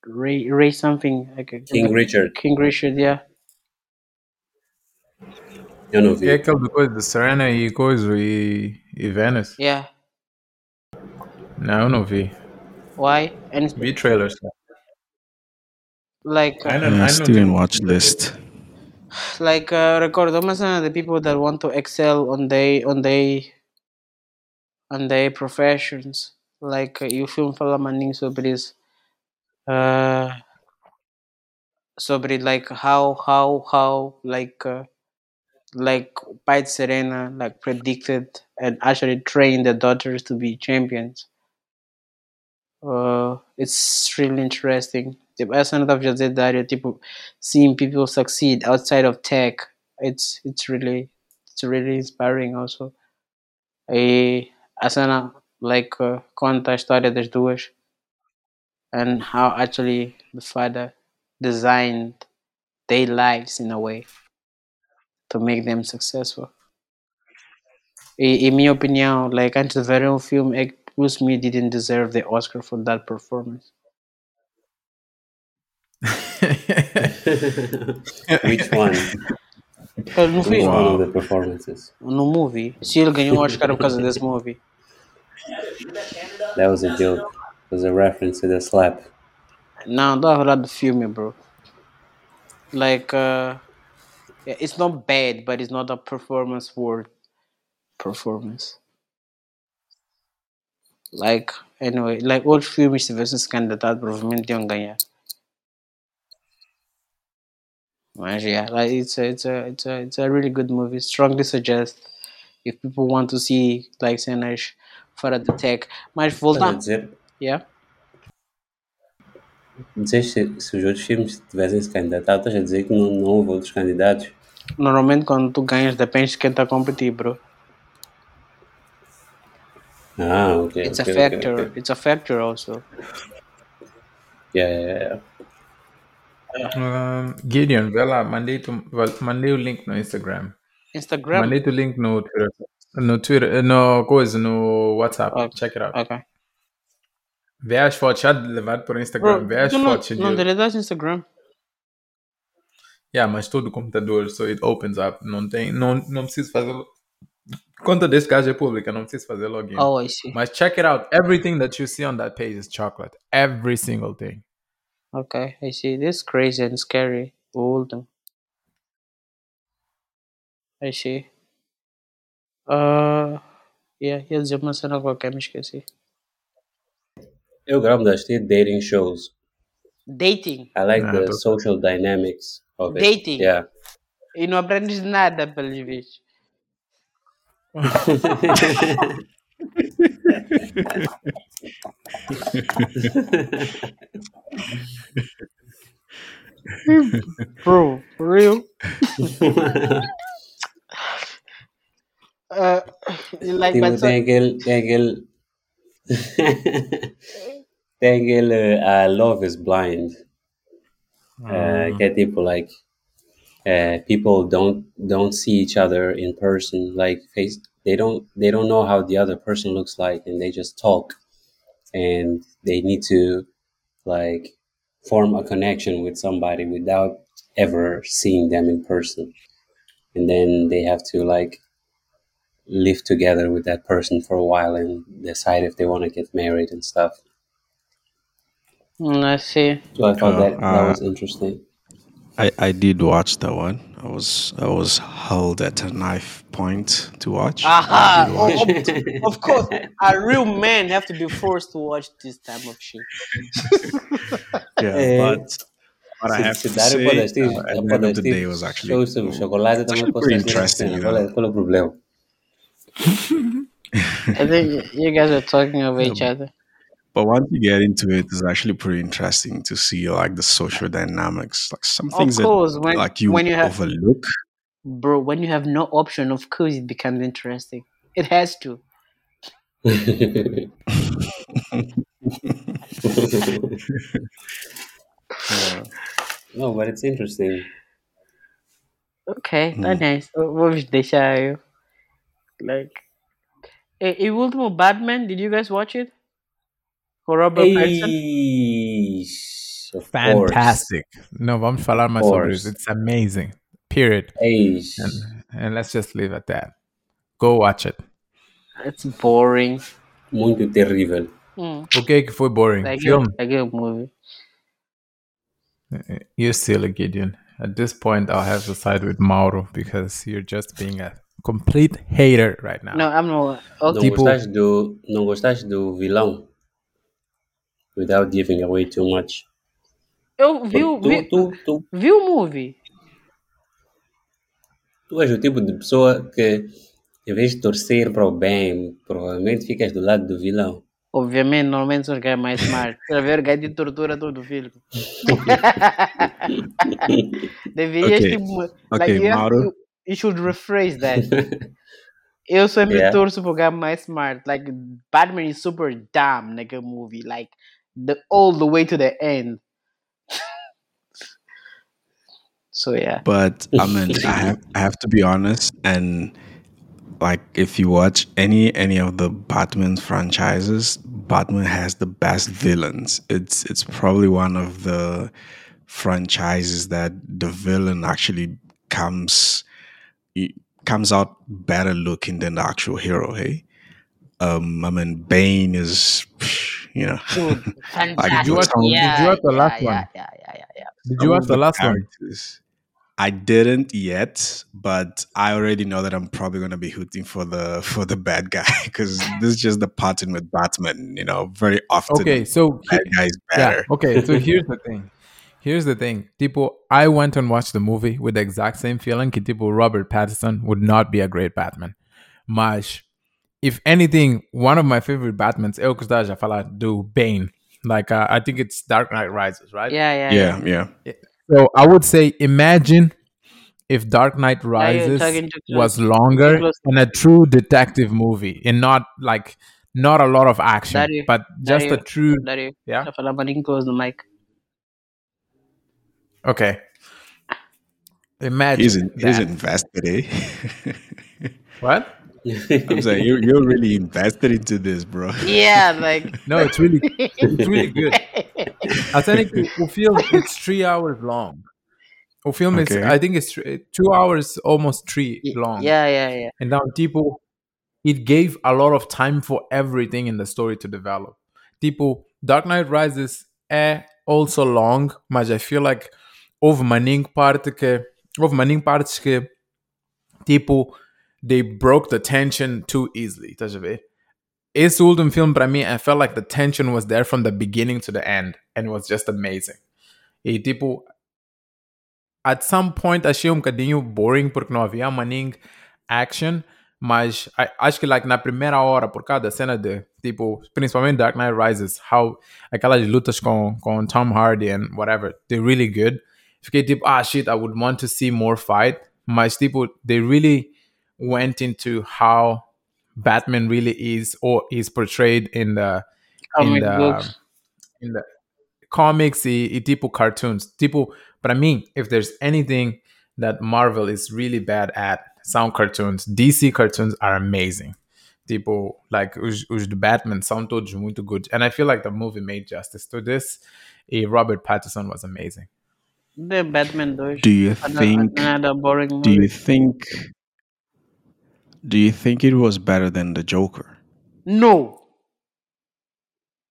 Ray, Ray something. Like, King Richard. King Richard, yeah. Eu não É vi. aquele de coisa de Serena e coisa e, e Venus? Yeah. Não, eu não vi. Why? And it's Vi trailers. Like, I uh, don't, Yeah, I don't in think- watch list. like uh, record uma cena the people that want to excel on their on their on their professions. Like uh, e o filme fala maninho sobre isso uh, sobre like how how how like uh, like o pai de Serena like predicted and actually trained the daughters to be champions. Uh, it's really interesting tipo, essa não estava a dizer da área tipo seeing people succeed outside of tech. It's it's really it's really inspiring also. E a cena like uh, conta a história das duas. And how actually the father designed their lives in a way to make them successful. E, em minha opinião like antes de verem o filme é que Will Smith didn't deserve the Oscar for that performance Which one? No Which filme, one of the performances? no movie. Se ele ganhou um Oscar por causa desse movie. That was a joke. It was a reference to the slap. Não, dá a falar do filme, bro. Like, uh, yeah, it's not bad, but it's not a performance worth performance. Like, anyway, like outros filmes, se tivessem se candidatado, provavelmente iam ganhar. Yeah, like it's a, it's a, it's a, it's a really good movie. Strongly suggest if people want to see like cenas fora da tech. Mas voltando, dizer, yeah. dizer se, se os outros filmes tivessem se candidatado, estás a dizer que não, não houve outros candidatos? Normalmente quando tu ganhas depende de quem está a competir, bro. Ah, ok. It's ok, a factor. ok. It's a factor also. Yeah, yeah, yeah. Um, Gideon, vê lá, mandei, tu, mandei o link no Instagram. Instagram. Mandei o link no Twitter. No Twitter, no coisa, no WhatsApp. Ok. Check it out. Ok. Vê as fotos, já levado por Instagram. Bro, Vê as não, fotos. não de- deletaste Instagram? Yeah, mas todo computador, so it opens up. Não tem, não, não preciso fazer. Conta desse gajo é pública, não preciso fazer login. Oh, I see. Mas check it out. Everything that you see on that page is chocolate. Every single thing. Okay, I see. This is crazy and scary. Old. I see. Uh, yeah, ia dizer uma cena qualquer, me esqueci. Eu gravo das dating shows. Dating. I like Ah, the tô- social dynamics of it. Dating. Yeah. E não aprendes nada, pelos vistos. Bro, for real? uh, like, Tipo, but so, tem aquele. Tem aquele. tem aquele uh, Love is Blind. Uh, que é tipo, like. Uh, people don't don't see each other in person like face they don't they don't know how the other person looks like and they just talk and they need to like form a connection with somebody without ever seeing them in person and then they have to like live together with that person for a while and decide if they want to get married and stuff Mm, I see. so i thought Uh, that that uh, was interesting I, I did watch that one. I was I was held at a knife point to watch. Aha! I did watch. Oh, of course, a real man have to be forced to watch this type of shit. Yeah, Eh, but what I have to say, para das uh, at the end of the day, it was actually shows sobre actually pretty interesting. You know? qual é o problema I think you guys are talking over each other. But once you get into it, it's actually pretty interesting to see like the social dynamics, like some Of things that when like you when you have overlook. bro, when you have no option, of course it becomes interesting. It has to. no but it's interesting Okay, tá nice. Eu Vou vos deixar eu. Like, e, e o último Batman, did you guys watch it? Com Robert Pattinson? Eish, of Fantastic. No, vamos falar mais sobre isso. It's amazing. Period. Eish. And, and let's just leave at that. Go watch it. It's boring. muito terrível Hmm. O que é que foi boring? Like, Film. a, like a movie. You're still a Gideon. At this point, I'll have to side with Mauro because you're just being a complete hater right now. No, I'm not. não Okay. Tipo- gostaste do não gostaste do vilão without giving away too much Eu vi, o- tu, vi, tu, tu, vi o movie. tu és o tipo de pessoa que em vez de torcer para o bem provavelmente ficas do lado do vilão Obviamente, normalmente são os gajos mais smart. Para ver o gajo de tortura todo o filme. Deverias, Okay. tipo, like, Okay, you, have- Mauro. you, you should rephrase that. Eu sempre Yeah. torço pro gajo mais smart. Like, Batman is super dumb naquele movie. Like, the, all the way to the end. so, yeah. But I mean, I have I have to be honest, and like if you watch any any of the Batman franchises, Batman has the best villains. It's it's probably one of the franchises that the villain actually comes he comes out better looking than the actual hero. Hey, um, I mean, Bane is, you know, Dude, like fantastic. Did you watch? some, Did yeah, you watch the last yeah, one? yeah, yeah, yeah, yeah. Did you watch the the last one? I didn't yet, but I already know that I'm probably gonna be hooting for the for the bad guy because this is just the pattern with Batman. You know, very often Okay, so he- bad guy is yeah. Okay, so here's the thing. Here's the thing. Tipo, I went and watched the movie with the exact same feeling que tipo Robert Pattinson would not be a great Batman. Mas, if anything, one of my favorite Batmans, eu gostava já falar do Bane. Like uh, I think it's Dark Knight Rises, right? Yeah, yeah, yeah. Yeah, yeah. So I would say, imagine if Dark Knight Rises talking too close. was longer and a true detective movie, and not like not a lot of action, Daddy, but just a true. Daddy, Yeah. If I'm close the mic. Okay. Imagine He's in, he's invested, eh? what? I'm saying you're you're really invested into this, bro. Yeah, like No, it's really it's really good. I think o film it's three hours long. O film is I think it's two hours, almost three long. yeah, yeah, yeah. And now, tipo, it gave a lot of time for everything in the story to develop. Tipo, Dark Knight Rises eh, also long, mas I feel like houve maninho parte que houve maninho partes que tipo they broke the tension too easily, estás a ver? Esse último filme para mim, I felt like the tension was there from the beginning to the end and it was just amazing. E tipo, at some point achei um bocadinho boring porque não havia maninho action, mas acho que like na primeira hora, por causa da cena de, tipo, principalmente Dark Knight Rises, how aquelas lutas com, com Tom Hardy and whatever, they're really good. Fiquei tipo, ah shit, I would want to see more fight, mas tipo, they really went into how Batman really is or is portrayed in the in the books. in the comics tipo cartoons. Tipo, para mim, if there's anything that Marvel is really bad at, sound cartoons. DC cartoons are amazing. Tipo, like os, os do Batman são todos muito good. And I feel like the movie made justice to this. E Robert Pattinson was amazing. The Batman 2. Do you think? another boring Do you think? Do you think it was better than the Joker? No.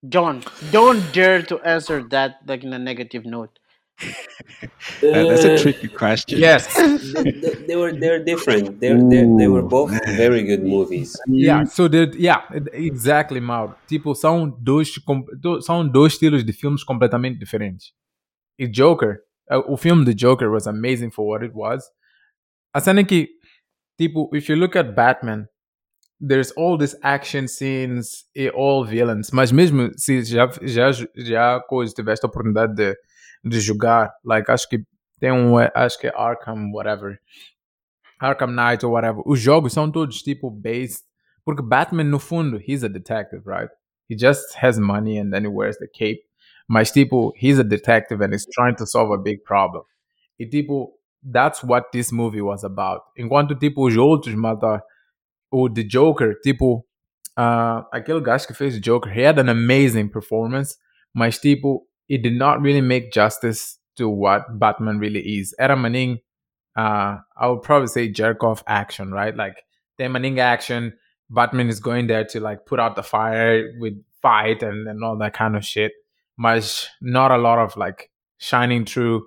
John, don't dare to answer that like in a negative note. That- that's a Uh, tricky question. Yes. they, they- they were they're different. They're, they're, they were both very good movies. Yeah, so that yeah, exactly, Mauro. Tipo, são dois com- do- são dois estilos de filmes completamente diferentes. E Joker, uh, o filme de Joker was amazing for what it was. A cena é que, tipo, if you look at Batman, there's all these action scenes e all villains, mas mesmo se já já já coisa tiveste a oportunidade de de jogar, like acho que tem um acho que é Arkham whatever. Arkham Knight or whatever. Os jogos são todos tipo based porque Batman no fundo he's a detective, right? He just has money and then he wears the cape. Mas tipo he's a detective and he's trying to solve a big problem. E tipo that's what this movie was about. Enquanto tipo os outros mata o The Joker, tipo uh, aquele gajo que fez o Joker, he had an amazing performance, mas tipo it did not really make justice to what Batman really is. Era maning uh, I would probably say jerk off action, right? Like tem maning action, Batman is going there to like put out the fire with fight and, and all that kind of shit. Mas not a lot of like shining through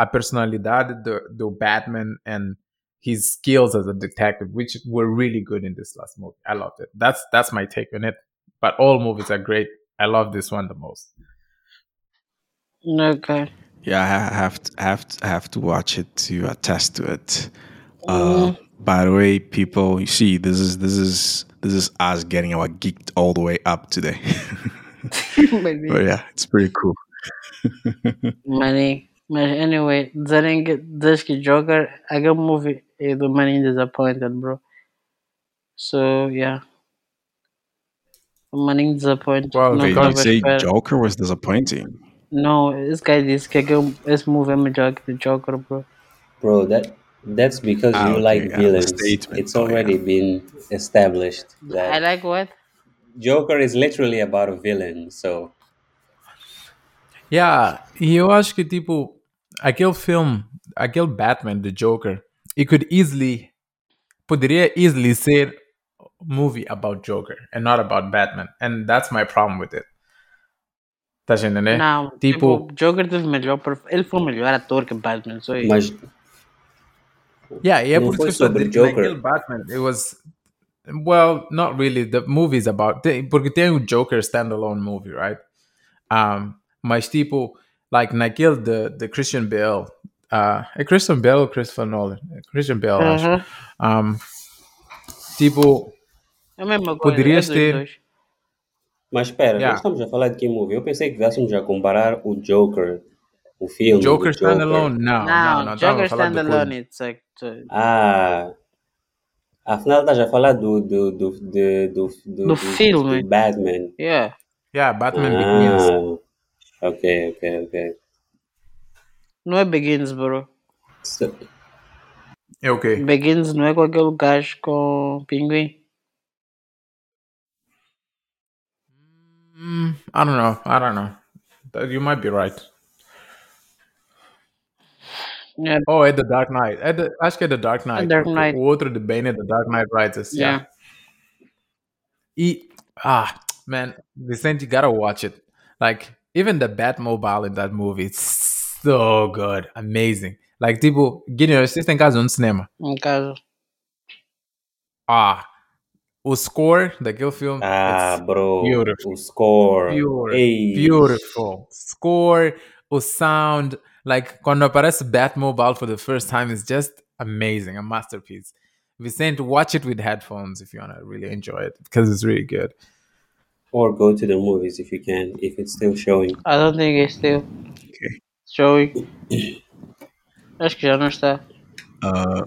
a personalidade do, do Batman and his skills as a detective, which were really good in this last movie. I loved it. That's that's my take on it. But all movies are great. I love this one the most. Okay. Yeah, I have to, have to, have to watch it to attest to it. Uh, by the way, people, you see, this is this is this is us getting our geeked all the way up today. Maybe. but yeah, it's pretty cool. Money. But anyway, dizerem que diz que Joker, aquele movie é do Money Disappointed, bro. So, yeah. Money Disappointed. Wow, não Wait, Because- you say espera. Joker was disappointing? No, esse guy disse que aquele, esse movie é melhor que o Joker, bro. Bro, that that's because Ah, you okay, like villains. It's oh, already been established I like what? Joker is literally about a villain. So Yeah, e eu acho que tipo aquele filme, aquele Batman do Joker, it could easily poderia easily ser movie about Joker and not about Batman. And that's my problem with it. Tá entendendo? Não, Tipo- tipo, Joker teve melhor, perf- ele foi o melhor ator que Batman, só isso. Mas Yeah, é Não por foi que eu sobre Joker. naquele Batman, it was well, not really. The movie is about tem- porque tem o Joker standalone movie, right? Um, mas tipo, like naquele the the Christian Bale, uh, é Christian Bale ou Christopher Nolan? É Christian Bale, acho. Aham. Um, tipo, É a mesma coisa. Poderias é dos ter- dois. Mas espera, Yeah. nós estamos a falar de que movie? Eu pensei que viéssemos a comparar o Joker, o filme. Joker do standalone, não, não, Não, Joker do Standalone, filme. it's like, uh, Ah, afinal estás a falar do, do, do, de- do, do, Do filme. do Batman. yeah. Yeah, Batman Begins. Ah, ok, ok, ok. Não é Begins, bro. So- É ok. Begins não é com aquele gajo com pinguim. Mm, I don't know. I don't know. That- You might be right. Yeah. Oh, é The Dark Knight. É the, acho que é The Dark Knight. Dark porque Knight. O outro de Bane é The Dark Knight Rises. Yeah. Yeah. E, ah, man, Vicente, you gotta watch it. Like, even the Batmobile in that movie, it's so good. Amazing. Like, tipo, Guilherme, vocês têm casa no cinema. Caso. Ah, o score daquele filme. Ah, it's bro. beautiful. O score. Beautiful. Ei. Beautiful. Score, o sound, like quando aparece Batmobile for the first time is just amazing, a masterpiece. Vicente, watch it with headphones if you want to really enjoy it because it's really good. Or go to the movies if you can, if it's still showing. I don't think it's still showing. Acho que já não está. Uh,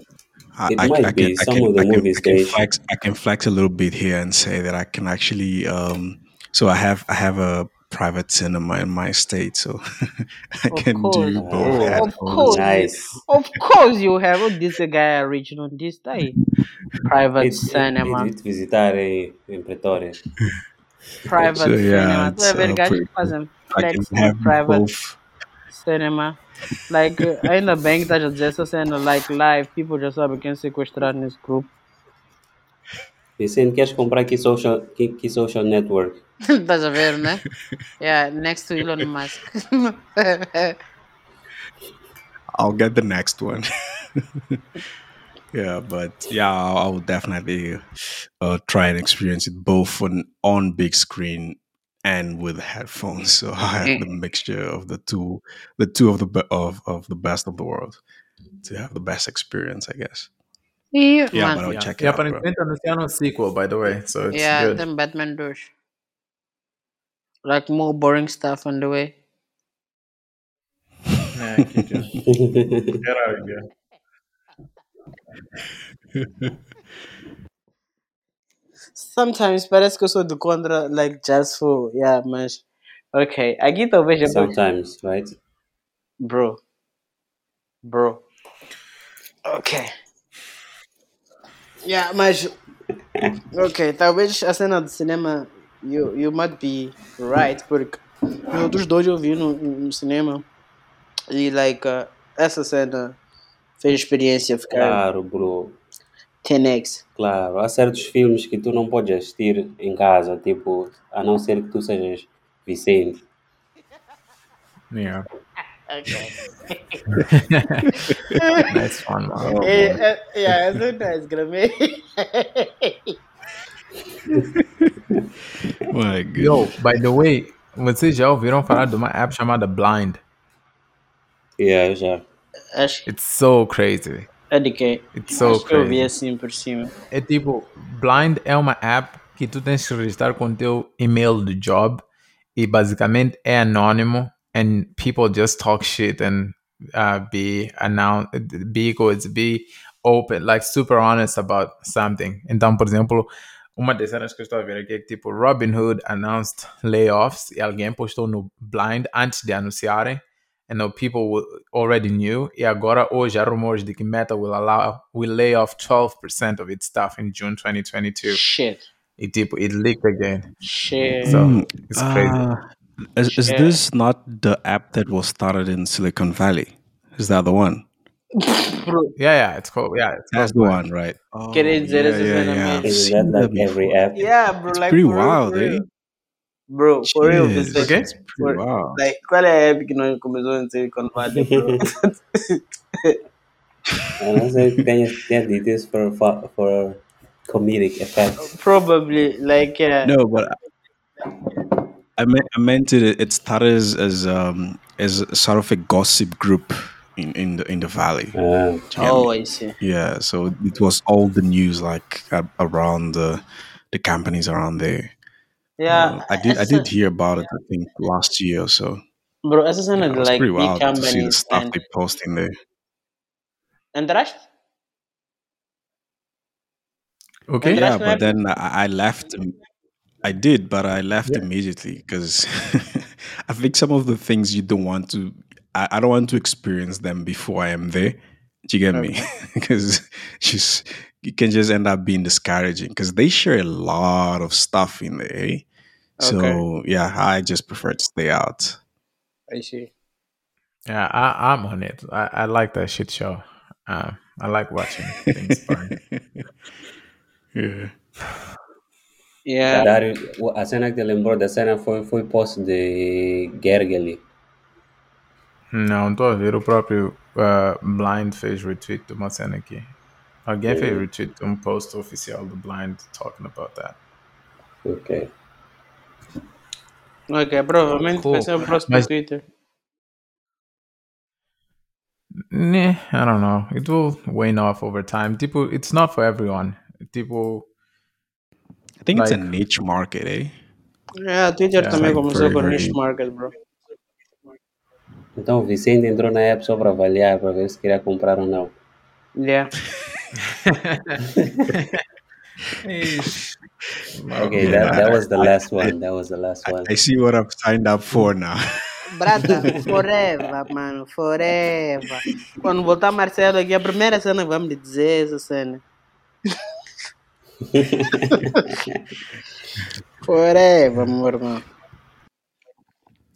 I, It I, might I be. can, I Some can, of the I can, movies I can they- flex. I can flex a little bit here and say that I can actually. Um, so I have I have a private cinema in my state, so I Of can course. do both Oh, of headphones. course. Nice. Of course you have. Oh, this guy original. This day. Private It's- cinema. it's visitar em, em Pretória. Private So, yeah, cinema. Tu vai it's, ver uh, gajos pretty que fazem I can have private both. cinema. Like, uh, ainda bem que estás a dizer essa cena, like, live, people já sabem quem sequestrar nesse grupo. Vicente, queres comprar aqui social, que, que social network? Estás a ver, né? Yeah, next to Elon Musk. I'll get the next one. yeah, but yeah, I'll, definitely uh, try and experience it both on on big screen and with headphones. So I have the mixture of the two, the two of the be- of of the best of the world to have the best experience, I guess. e, Yeah, but I'll Yeah. check it out, bro. aparentemente anunciaram um sequel, by the way, so it's yeah, good. then Batman 2. Like, more boring stuff on the way. Yeah, keep it. Get out of here. Sometimes parece que eu sou do contra, like, just for, yeah, mas... Ok, aqui talvez... é Sometimes, right? Bro. Bro. Ok. Yeah, mas. Ok, talvez a cena do cinema. You, you might be right, porque os outros dois eu vi no, no cinema. E, like, uh, essa cena fez a experiência ficar Claro, bro. 10x. Claro. Há certos filmes que tu não podes assistir em casa, tipo, a não ser que tu sejas Vicente. Yeah. Ok. nice one, man. É, é, yeah, so nice, gramei. My God. Yo, by the way, vocês já ouviram falar de uma app chamada Blind? Yeah, já. Acho que It's so crazy. é de quê? It's so Acho que eu vi crazy. assim por cima. É tipo, Blind é uma app que tu tens que registrar com o teu e-mail do job e basicamente é anônimo and people just talk shit and uh, be announced, be good, be open, like super honest about something. Então, por exemplo, uma das cenas que eu estou a ver aqui é que tipo Robinhood announced layoffs e alguém postou no Blind antes de anunciarem and the people will- already knew. E agora hoje há rumores de que Meta will allow will lay off 12% of its staff in June 2022. Shit. Tipo, it leaked again. Shit. So Mm, it's crazy. Uh, is, is this not the app that was started in Silicon Valley? Is that the one? Yeah, yeah, it's called yeah, it's That's called the one, right? Oh, Querer dizer yeah, yeah, yeah. I've Is seen that that like every app? yeah, bro, It's like pretty for real, wild, for real. eh? Bro, for real, Jeez, this Okay. like, it's pretty for, wild. like, qual é a app que nós começamos a dizer quando vale, bro? Eu não sei que tenha, tenha dito isso for, for, for comedic effect. Probably, like, yeah. No, but I meant I meant it. It started as, as um as sort of a gossip group in in the in the valley. Ah, Do you get Oh. I see. Yeah, so it was all the news like around the the companies around there. Yeah, Uh, I did I did hear about it. I think last year or so. bro, essa cena Yeah, it de like pretty big wild to see the companies stuff and they post in there. entraste? Okay. Yeah, but then I, I left. I did, but I left Yeah. immediately because I think some of the things you don't want to. I, I don't want to experience them before I am there. Do you get me? Because just it can just end up being discouraging because they share a lot of stuff in there. eh? Okay, So yeah, I just prefer to stay out. I see. Yeah, I, I'm on it. I, I like that shit show. Um, I like watching things burn. yeah. Yeah, Dário, o- a cena que te lembrou da cena foi, foi post de Gergely. Não, estou a ver o próprio uh, Blind fez retweet de uma cena aqui. Alguém fez Hum, retweet um post oficial do Blind talking about that. ok. ok, provavelmente vai Cool. ser o próximo Mas, Twitter. nah, I don't know. It will wane off over time. Tipo, it's not for everyone. Tipo, I think it's a like, niche market, eh? É, Twitter yeah. Também like começou com niche market, bro. Então o Vicente entrou na app só para avaliar, para ver se queria comprar ou não. Yeah. Eish, Okay, maluco. that, that Yeah, was the I, last I, one. That was the last one. I see what I've signed up for now. Brata, forever, mano, forever. Quando voltar Marcelo aqui, a primeira cena que vamos lhe dizer é essa cena. Forever, meu irmão.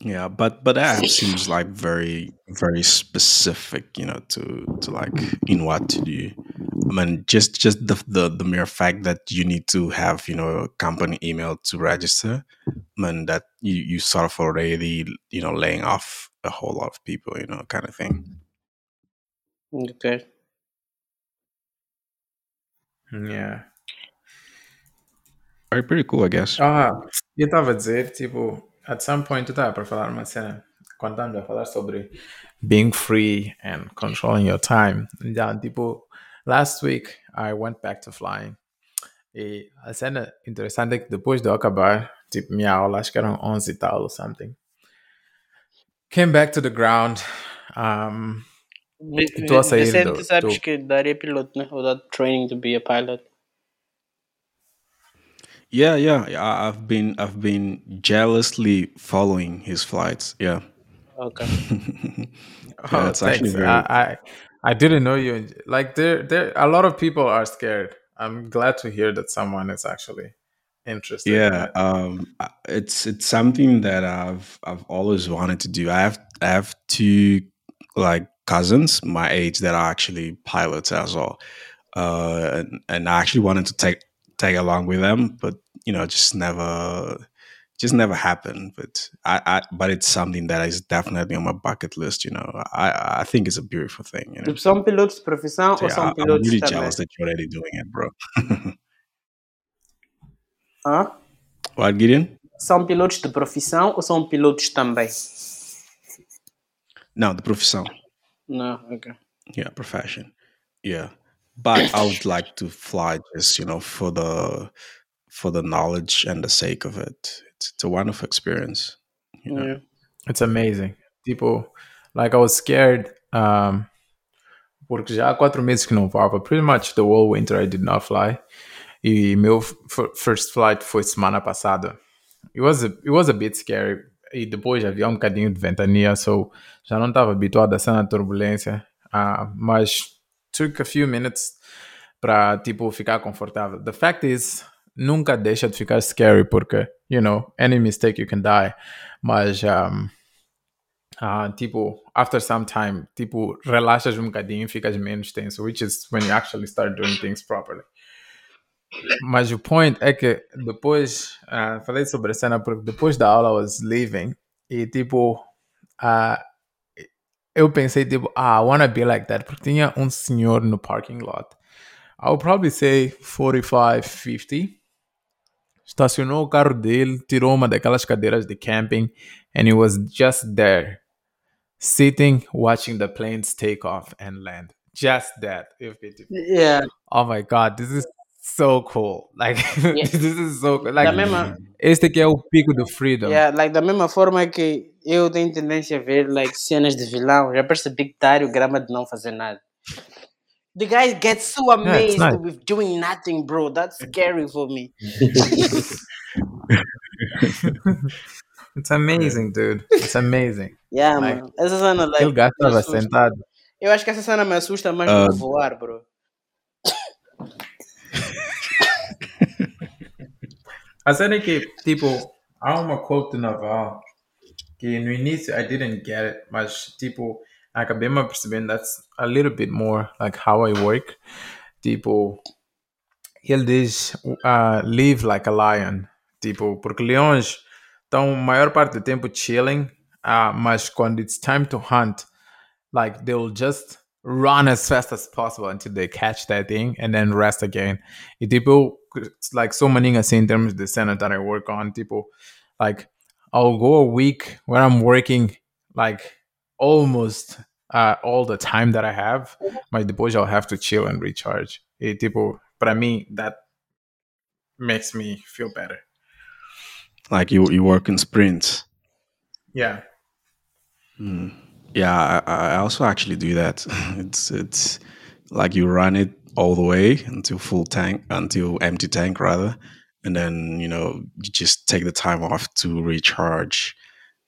Yeah, but but that seems like very very specific, you know, to to like in what to do. I mean, just just the the, the mere fact that you need to have you know a company email to register, I mean that you you sort of already you know laying off a whole lot of people, you know, kind of thing. Ok. Yeah. Very pretty cool, I guess. Ah, eu estava a dizer, tipo, at some point eu estava para falar uma cena, quando estamos a falar sobre being free and controlling your time. Já, tipo, last week I went back to flying. E a cena interessante é que depois de eu acabar, tipo, minha aula, acho que eram 11 e tal ou something, came back to the ground. Um, Vi- estou a Vi- sair Vicente, do, sabes do que daria piloto, né? Ou dá training to be a pilot. Yeah, yeah, yeah. I- I've been I've been jealously following his flights. Yeah, Ok. yeah. Oh, It's actually thanks. very I, I I didn't know you. Like there, there. A lot of people are scared. I'm glad to hear that someone is actually interested Yeah, it. um, it's it's something that I've I've always wanted to do. I have I have two like cousins my age that are actually pilots as well, uh, and, and I actually wanted to take tag along with them, but you know, just never just never happened. But I, I but it's something that is definitely on my bucket list. You know, I I think it's a beautiful thing. You know, são pilotos de profissão so ou são I'm really jealous that you're already doing it, bro. Hã? what, Gideon? São pilotos de profissão ou são pilotos também? No, the profession. Não, ok. yeah profession yeah but i would like to fly just you know for the for the knowledge and the sake of it it's, it's a wonderful experience you know Yeah. It's amazing. Tipo, like I was scared. Um, porque já há quatro meses que não voava. Pretty much the whole winter I did not fly. E meu f- first flight foi semana passada. It was a, it was a bit scary. E depois havia um bocadinho de ventania, so já não estava habituado a cena de turbulência. Ah, mas took a few minutes para tipo ficar confortável. The fact is, nunca deixa de ficar scary porque, you know, any mistake you can die. Mas um, Ah, tipo, after some time, tipo, relaxas um bocadinho ficas menos tenso, which is when you actually start doing things properly. Mas o point é que depois, ah, falei sobre a cena porque depois da aula I was leaving e tipo, ah, eu pensei tipo, ah, I wanna be like that, porque tinha um senhor no parking lot. I would probably say 45, 50. Estacionou o carro dele, tirou uma daquelas cadeiras de camping, and he was just there, sitting, watching the planes take off and land. Just that. Eu fiquei tipo, Yeah. oh my god, this is so cool. Like, Yeah. this is so cool. Like, mesma, este aqui é o pico do freedom. yeah, like, da mesma forma que eu tenho tendência a ver like, cenas de vilão, já percebi que Dario grama de não fazer nada. The guy gets so Yeah, amazed nice. with doing nothing, bro. That's scary for me. It's amazing, dude. It's amazing. Yeah, Like, mano. Essa cena, like, Aquele gajo me estava assusta. sentado. Eu acho que essa cena me assusta mais Ah. do que voar, bro. A cena é que, tipo, há uma quote do Naval que no início I didn't get it, mas, tipo, acabei me percebendo that's a little bit more like how I work. Tipo, ele diz uh, live like a lion. Tipo, porque leões estão maior parte do tempo chilling, uh, mas quando it's time to hunt, like they'll just run as fast as possible until they catch that thing and then rest again. E tipo, it's like so many assim in terms of the center that I work on, tipo, like I'll go a week where I'm working like almost uh, all the time that I have, mm-hmm. my depois I'll have to chill and recharge. E tipo, para mim, that makes me feel better. Like you, you work in sprints. Yeah. Hmm. Yeah, I, I also actually do that. It's it's like you run it all the way until full tank, until empty tank rather, and then you know you just take the time off to recharge,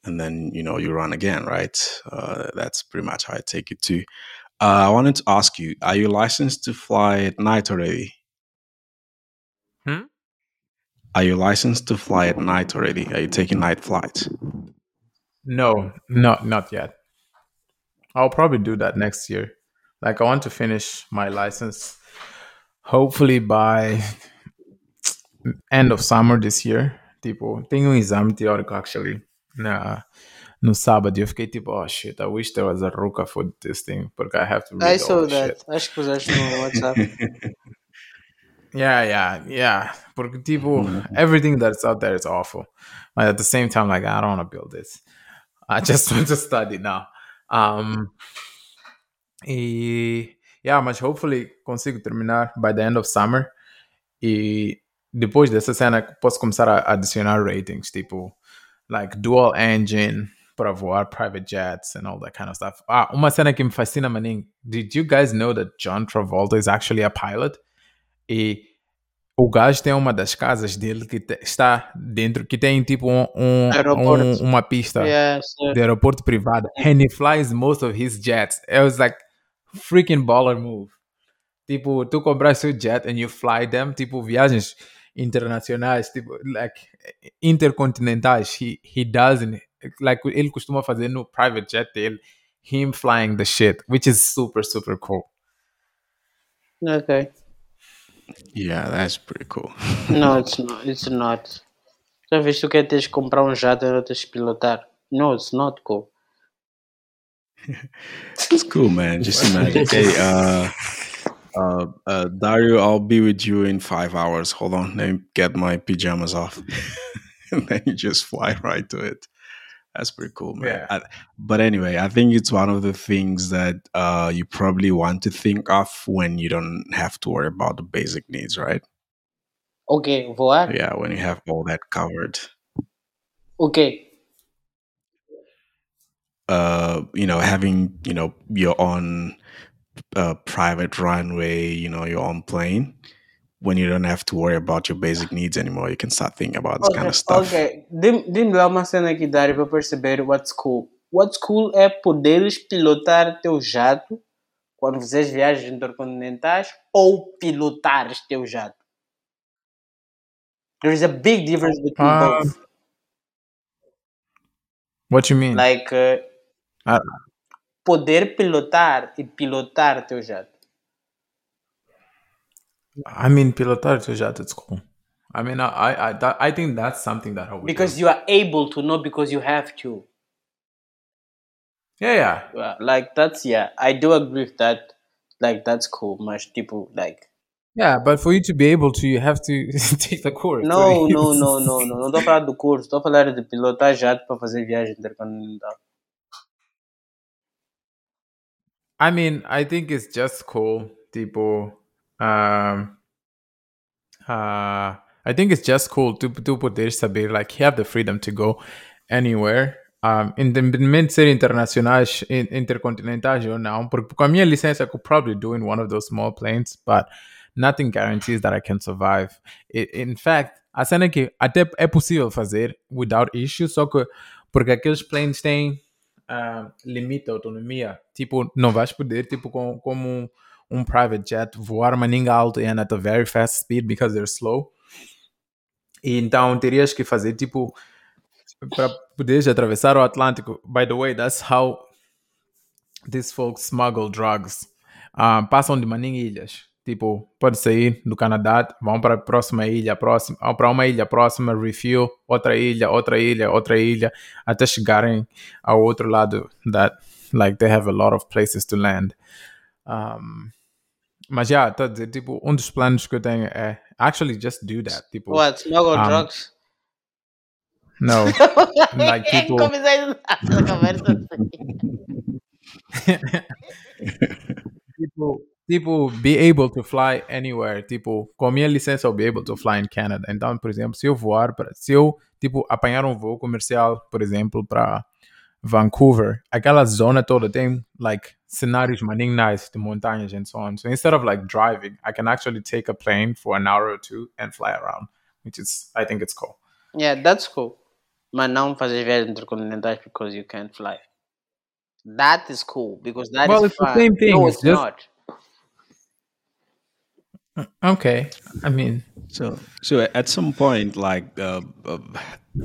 and then you know you run again, right? Uh, that's pretty much how I take it too. Uh, I wanted to ask you: Are you licensed to fly at night already? Hmm? Are you licensed to fly at night already? Are you taking night flights? No, not not yet. I'll probably do that next year. Like I want to finish my license hopefully by end of summer this year. Tipo, tenho um exame teórico actually na no sábado. e Eu fiquei tipo, oh shit, I wish there was a ruka for this thing, porque I have to read I all saw that. shit. Acho que usaste no WhatsApp. Yeah, yeah, yeah. Porque tipo, everything that's out there is awful. But at the same time, like I don't want to build this. I just want to study now. Um, e yeah, mas hopefully consigo terminar by the end of summer. E depois dessa cena posso começar a adicionar ratings, tipo like dual engine para voar private jets and all that kind of stuff. Ah, uma cena que me fascina, maninho. Did you guys know that John Travolta is actually a pilot? E o gajo tem uma das casas dele que te- está dentro, que tem tipo um, um- um- uma pista yeah, so, de aeroporto privado. And he flies most of his jets. It was like freaking baller move. Tipo, tu compras seu jet and you fly them, tipo viagens internacionais, tipo like intercontinentais. He he does in, like ele costuma fazer no private jet dele, him flying the shit, which is super super cool. okay. Yeah, that's pretty cool. No, it's not. It's not. Já viste o que é teres que comprar um jato e não teres que pilotar? No, it's not cool. It's cool, man. Just imagine. hey, uh, uh, uh, Dario, I'll be with you in five hours. Hold on, let me get my pajamas off, and then you just fly right to it. That's pretty cool, man. Yeah. I- but anyway, I think it's one of the things that uh, you probably want to think of when you don't have to worry about the basic needs, right? Ok, voar? Yeah, when you have all that covered. Ok. uh, you know, having you know your own uh, private runway, you know, your own plane, when you don't have to worry about your basic needs anymore, you can start thinking about this Ok, kind of stuff. ok. Dê- Dê-me lá uma cena aqui, Dário, para perceber what's cool. What's cool é poderes pilotar teu jato quando fizeres viagens intercontinentais ou pilotares teu jato. There is a big difference between Ah, both. What you mean? Like, uh, Ah. Poder pilotar e pilotar teu jato. I mean, pilotar teu jato, it's cool. I mean, I I I, that, I think that's something that I would Because do. you are able to, not because you have to. yeah, yeah. Like that's yeah, I do agree with that. Like that's cool. Much people like Yeah, but for you to be able to, you have to take the course. No, no, no, no, no. Não estou a falar do curso, estou a falar de pilotar jato para fazer viagem intercontinental. I mean, I think it's just cool, tipo. Um, uh, I think it's just cool to to poder saber, like, you have the freedom to go anywhere. Um, de ser internacionais, in- intercontinentais ou não, porque com a minha licença I could probably do in one of those small planes, but nothing guarantees that I can survive. I- in fact, a cena é que até é possível fazer without issues, só que porque aqueles planes têm limite a autonomia. Tipo, não vais poder, tipo, com, como um, um private jet, voar maninga alto and at a very fast speed because they're slow. E então terias que fazer, tipo, para poderes atravessar o Atlântico. By the way, that's how these folks smuggle drugs. Ah, passam de maninga ilhas. Tipo, pode sair do Canadá, vão para a próxima ilha, próxima, ou para uma ilha próxima, refuel, outra ilha, outra ilha, outra ilha, até chegarem ao outro lado that like they have a lot of places to land. Um, mas já, tá a dizer, tipo, um dos planos que eu tenho é actually just do that. Tipo, What? Smuggle Um, drugs? no, like É people tipo, tipo, be able to fly anywhere. Tipo, com a minha licença, I'll be able to fly in Canada. Então, por exemplo, se eu voar para. Se eu, tipo, apanhar um voo comercial, por exemplo, para Vancouver, aquela zona toda tem, like, cenários maning nice de montanhas and so on. So instead of, like, driving, I can actually take a plane for an hour or two and fly around, which is, I think it's cool. Yeah, that's cool. Mas não fazer viagens intercontinentais because you can't fly. That is cool because that is Well, it's the same thing, No, it's it's just- not. Okay. I mean, So, so at some point, like uh, uh,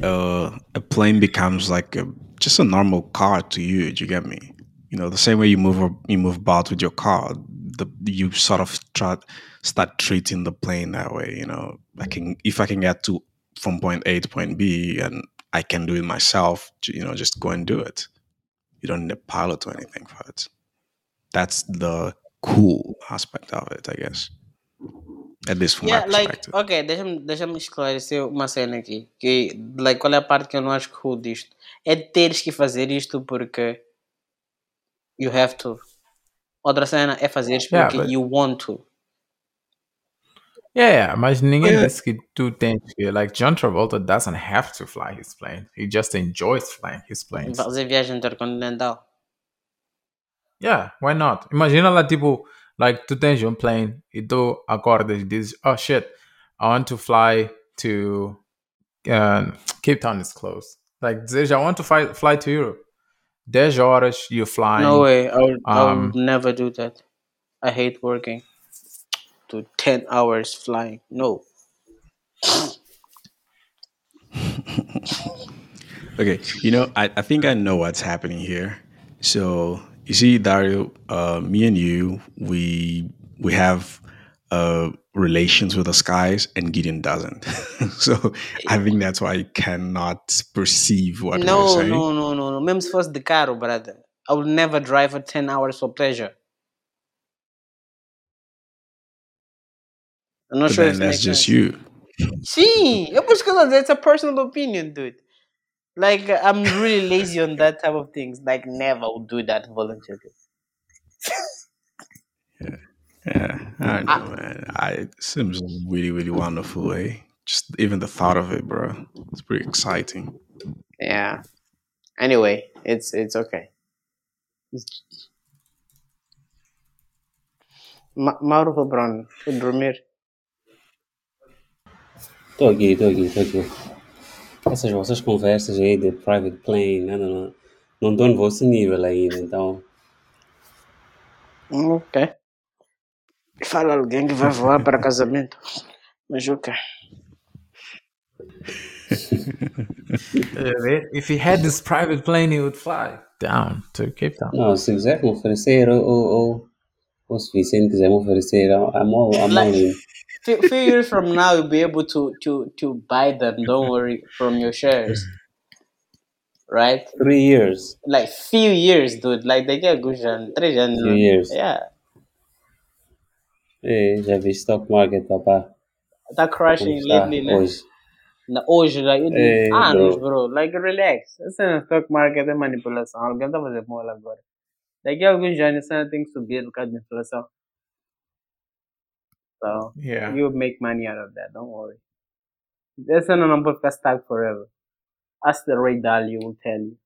uh, a plane becomes like a, just a normal car to you. Do you get me? You know, the same way you move you move about with your car, the you sort of try start treating the plane that way. You know, I can if I can get to from point A to point B, and I can do it myself. You know, just go and do it. You don't need a pilot or anything for it. That's the cool aspect of it, I guess. At least from Yeah, my like, perspective. ok, deixa-me deixa esclarecer uma cena aqui. Que, like, qual é a parte que eu não acho cool disto? É teres que fazer isto porque you have to. Outra cena é fazeres Yeah, porque but- you want to. Yeah, yeah, mas ninguém Yeah. disse que tu tens que. Like, John Travolta doesn't have to fly his plane. He just enjoys flying his planes. Fazer viagem intercontinental. Yeah, why not? Imagina lá, tipo, like, tu tens um plane e tu acordas e dizes, oh shit, I want to fly to. Uh, Cape Town is close. Like, dizes, I want to fly, fly to Europe. 10 horas, you're flying. No way, I would, I um, would never do that. I hate working. To 10 hours flying. No. Okay, you know, I, I think I know what's happening here. So you see, Dario, uh, me and you, we we have uh, relations with the skies, and Gideon doesn't. so I think that's why I cannot perceive what No, saying. no, no, no, no. Mesmo se fosse de caro, brother. I will never drive for 10 hours for pleasure. I'm not But sure then if that's just sense. you. See, eu por isso que eu tô dizendo, it's a personal opinion, dude. Like, I'm really lazy on that type of things. Like, never would do that voluntarily. Yeah, yeah, I know, man. I it seems really, really wonderful, eh? Just even the thought of it, bro. It's pretty exciting. Yeah. Anyway, it's it's okay. Ma Mauro foi pra onde? Foi dormir. Estou aqui, estou aqui, estou aqui. Essas vossas conversas aí de private plane, não, não, não. Não estou no vosso nível ainda, então. Hum, Ok. Fala alguém que vai voar para casamento. Mas ok. if he had this private plane, he would fly down to Cape Town. Não, se quiser me oferecer, ou, ou, ou, ou se Vicente quiser me oferecer, I'm all, I'm all in. Few, few years from now, you'll be able to to to buy them. Don't worry from your shares, right? Three years. Like few years, dude. Like daqui a good anos. Few years. Yeah, É, já stock market, tá Como crashing lately, né? hoje. Na, hoje, like, Hey, anos, bro. bro. Like, relax. Essa no stock market é manipulação. Alguém tá fazendo mola agora. Daqui a alguns anos, essa tem que subir por causa da inflação. So, Yeah. you make money out of that. Don't worry. Essa não pode ficar stuck forever. Ask the Ray Dalio will tell you.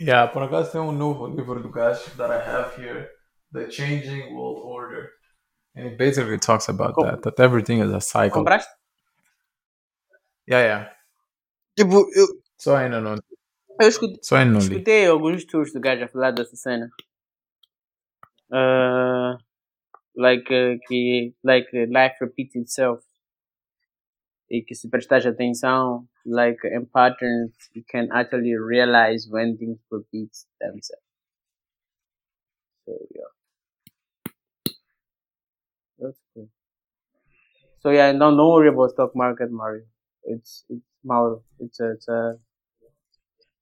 Yeah, por acaso tem um novo livro do gajo that I have here, The Changing World Order. And it basically talks about Com- that, that everything is a cycle. Compraste? Yeah, yeah. Tipo, eu, Só ainda não, eu escutei, só ainda não li. escutei alguns tours do gajo a falar dessa cena. Uh, like, uh, que like, uh, life repeats itself. E que se prestares atenção, like, in patterns, you can actually realize when things repeat themselves. So, yeah. That's cool. So, yeah, no, don't worry about stock market, Mario. It's, it's, Mauro, it's a, it's a,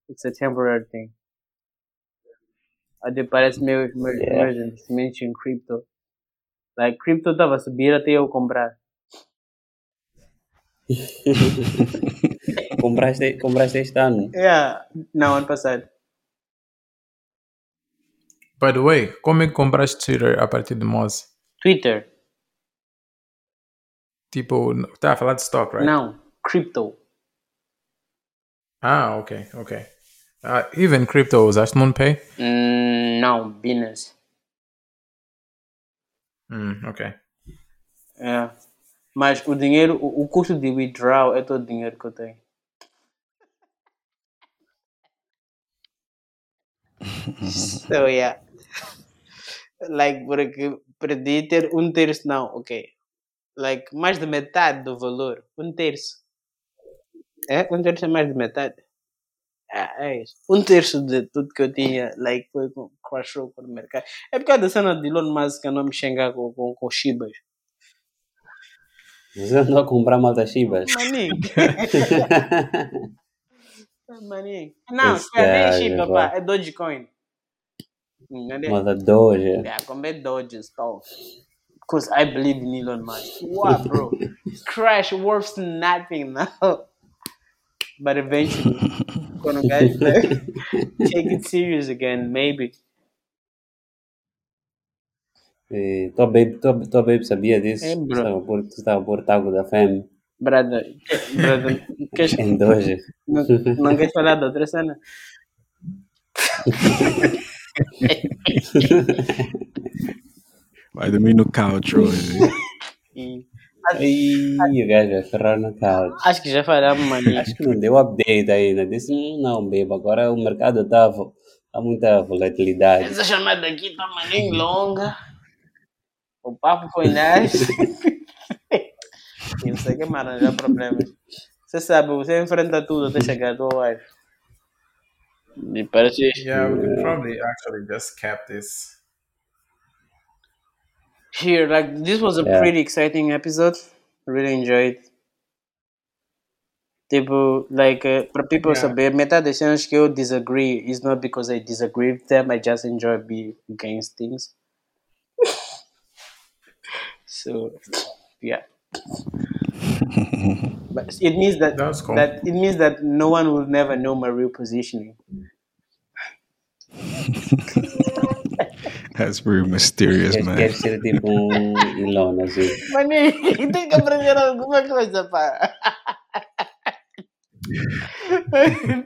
it's a temporary thing. Até parece meus, meus, Yeah. em crypto. Like, crypto estava a subir até eu comprar. compraste, compraste este ano? Yeah. Não, ano passado. By the way, como é que compraste Twitter a partir de Moz? Twitter. Tipo, tá a falar de stock, right? Não, crypto. Ah, ok, ok. Uh, even crypto, usaste MoonPay? Hum, não, Binance. Hum, ok. É. Mas o dinheiro, o, o custo de withdrawal é todo o dinheiro que eu tenho. so yeah. Like, porque perdi ter um terço, não, ok. Like, mais de metade do valor. Um terço. É? Um terço é mais de metade. Ah, é isso. Um terço de tudo que eu tinha, like, foi com crashou com o mercado. É por causa da cena de Elon Musk que eu não me xingar com, com, com Shibas. Você andou a comprar malta chibas? Maninho. Maninho. Não, Esse espera, nem é gajo, Shiba, pá. É Dogecoin. Malta Doge. Yeah, comprei Doge stuff. Because I believe in Elon Musk. What, bro? Crash worth nothing now. But eventually, gonna guys take it serious again, maybe. E tua baby, tua, tua baby sabia disso? É. Estava tu estava tago da fêmea Brother, brother, queres, em Doge. não, não queres falar da outra cena? Vai dormir no couch hoje. E Ih, o gajo vai ferrar no couch. acho que já falamos, maninho. Acho que não deu update ainda. Disse, "Hum, não, baby, agora o mercado está há muita volatilidade. Essa chamada aqui tá maninho longa. O papo foi nice. Isso aqui é me arranjar problemas. Você sabe, você enfrenta tudo até chegar tua wife. E parece. Yeah, we could probably actually just cap this. Here, like, this was a Yeah. pretty exciting episode. Really enjoyed. Tipo, like, uh, people Yeah. saber, metade das cenas que eu disagree is not because I disagree with them, I just enjoy being against things. so, yeah. but it means that, That's cool. that it means that no one will never know my real positioning. That's very mysterious, Queres, man. queres ser tipo um Elon, assim. Maninho, tem que aprender alguma coisa, pá.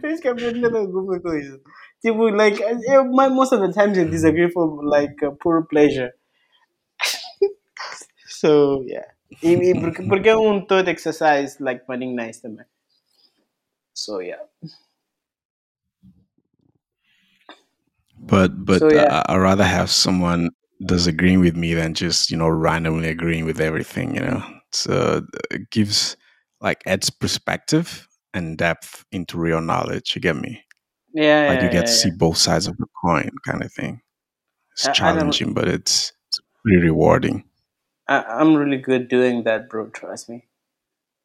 Tens que aprender alguma coisa. Tipo, like, eu, my, most of the times I disagree for, like, uh, pure pleasure. so, yeah. E, e porque, porque é um todo exercise, like, running nice também. So, yeah. But but So, yeah. I, I'd rather have someone disagreeing with me than just you know randomly agreeing with everything. You know, so it gives like adds perspective and depth into real knowledge. You get me? Yeah, Like you get yeah, to see yeah. both sides of the coin, kind of thing. It's I, I challenging, but it's, it's pretty rewarding. I, I'm really good doing that, bro. Trust me.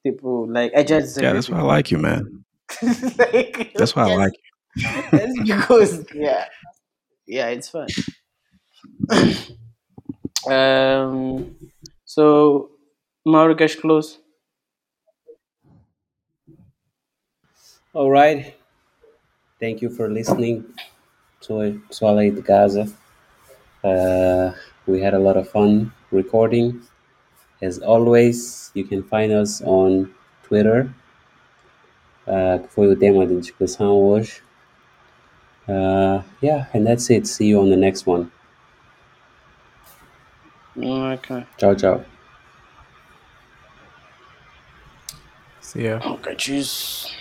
People like I just Yeah, that's why I like you, man. like, That's why I like that's because yeah, yeah, it's fun. um, so Mauro cash close. All right. Thank you for listening to de Gaza. Uh, we had a lot of fun recording. As always, you can find us on Twitter, uh, foi o tema de discussão hoje. Uh, yeah, and that's it. See you on the next one. Okay. Ciao, ciao. See ya. Okay, cheers.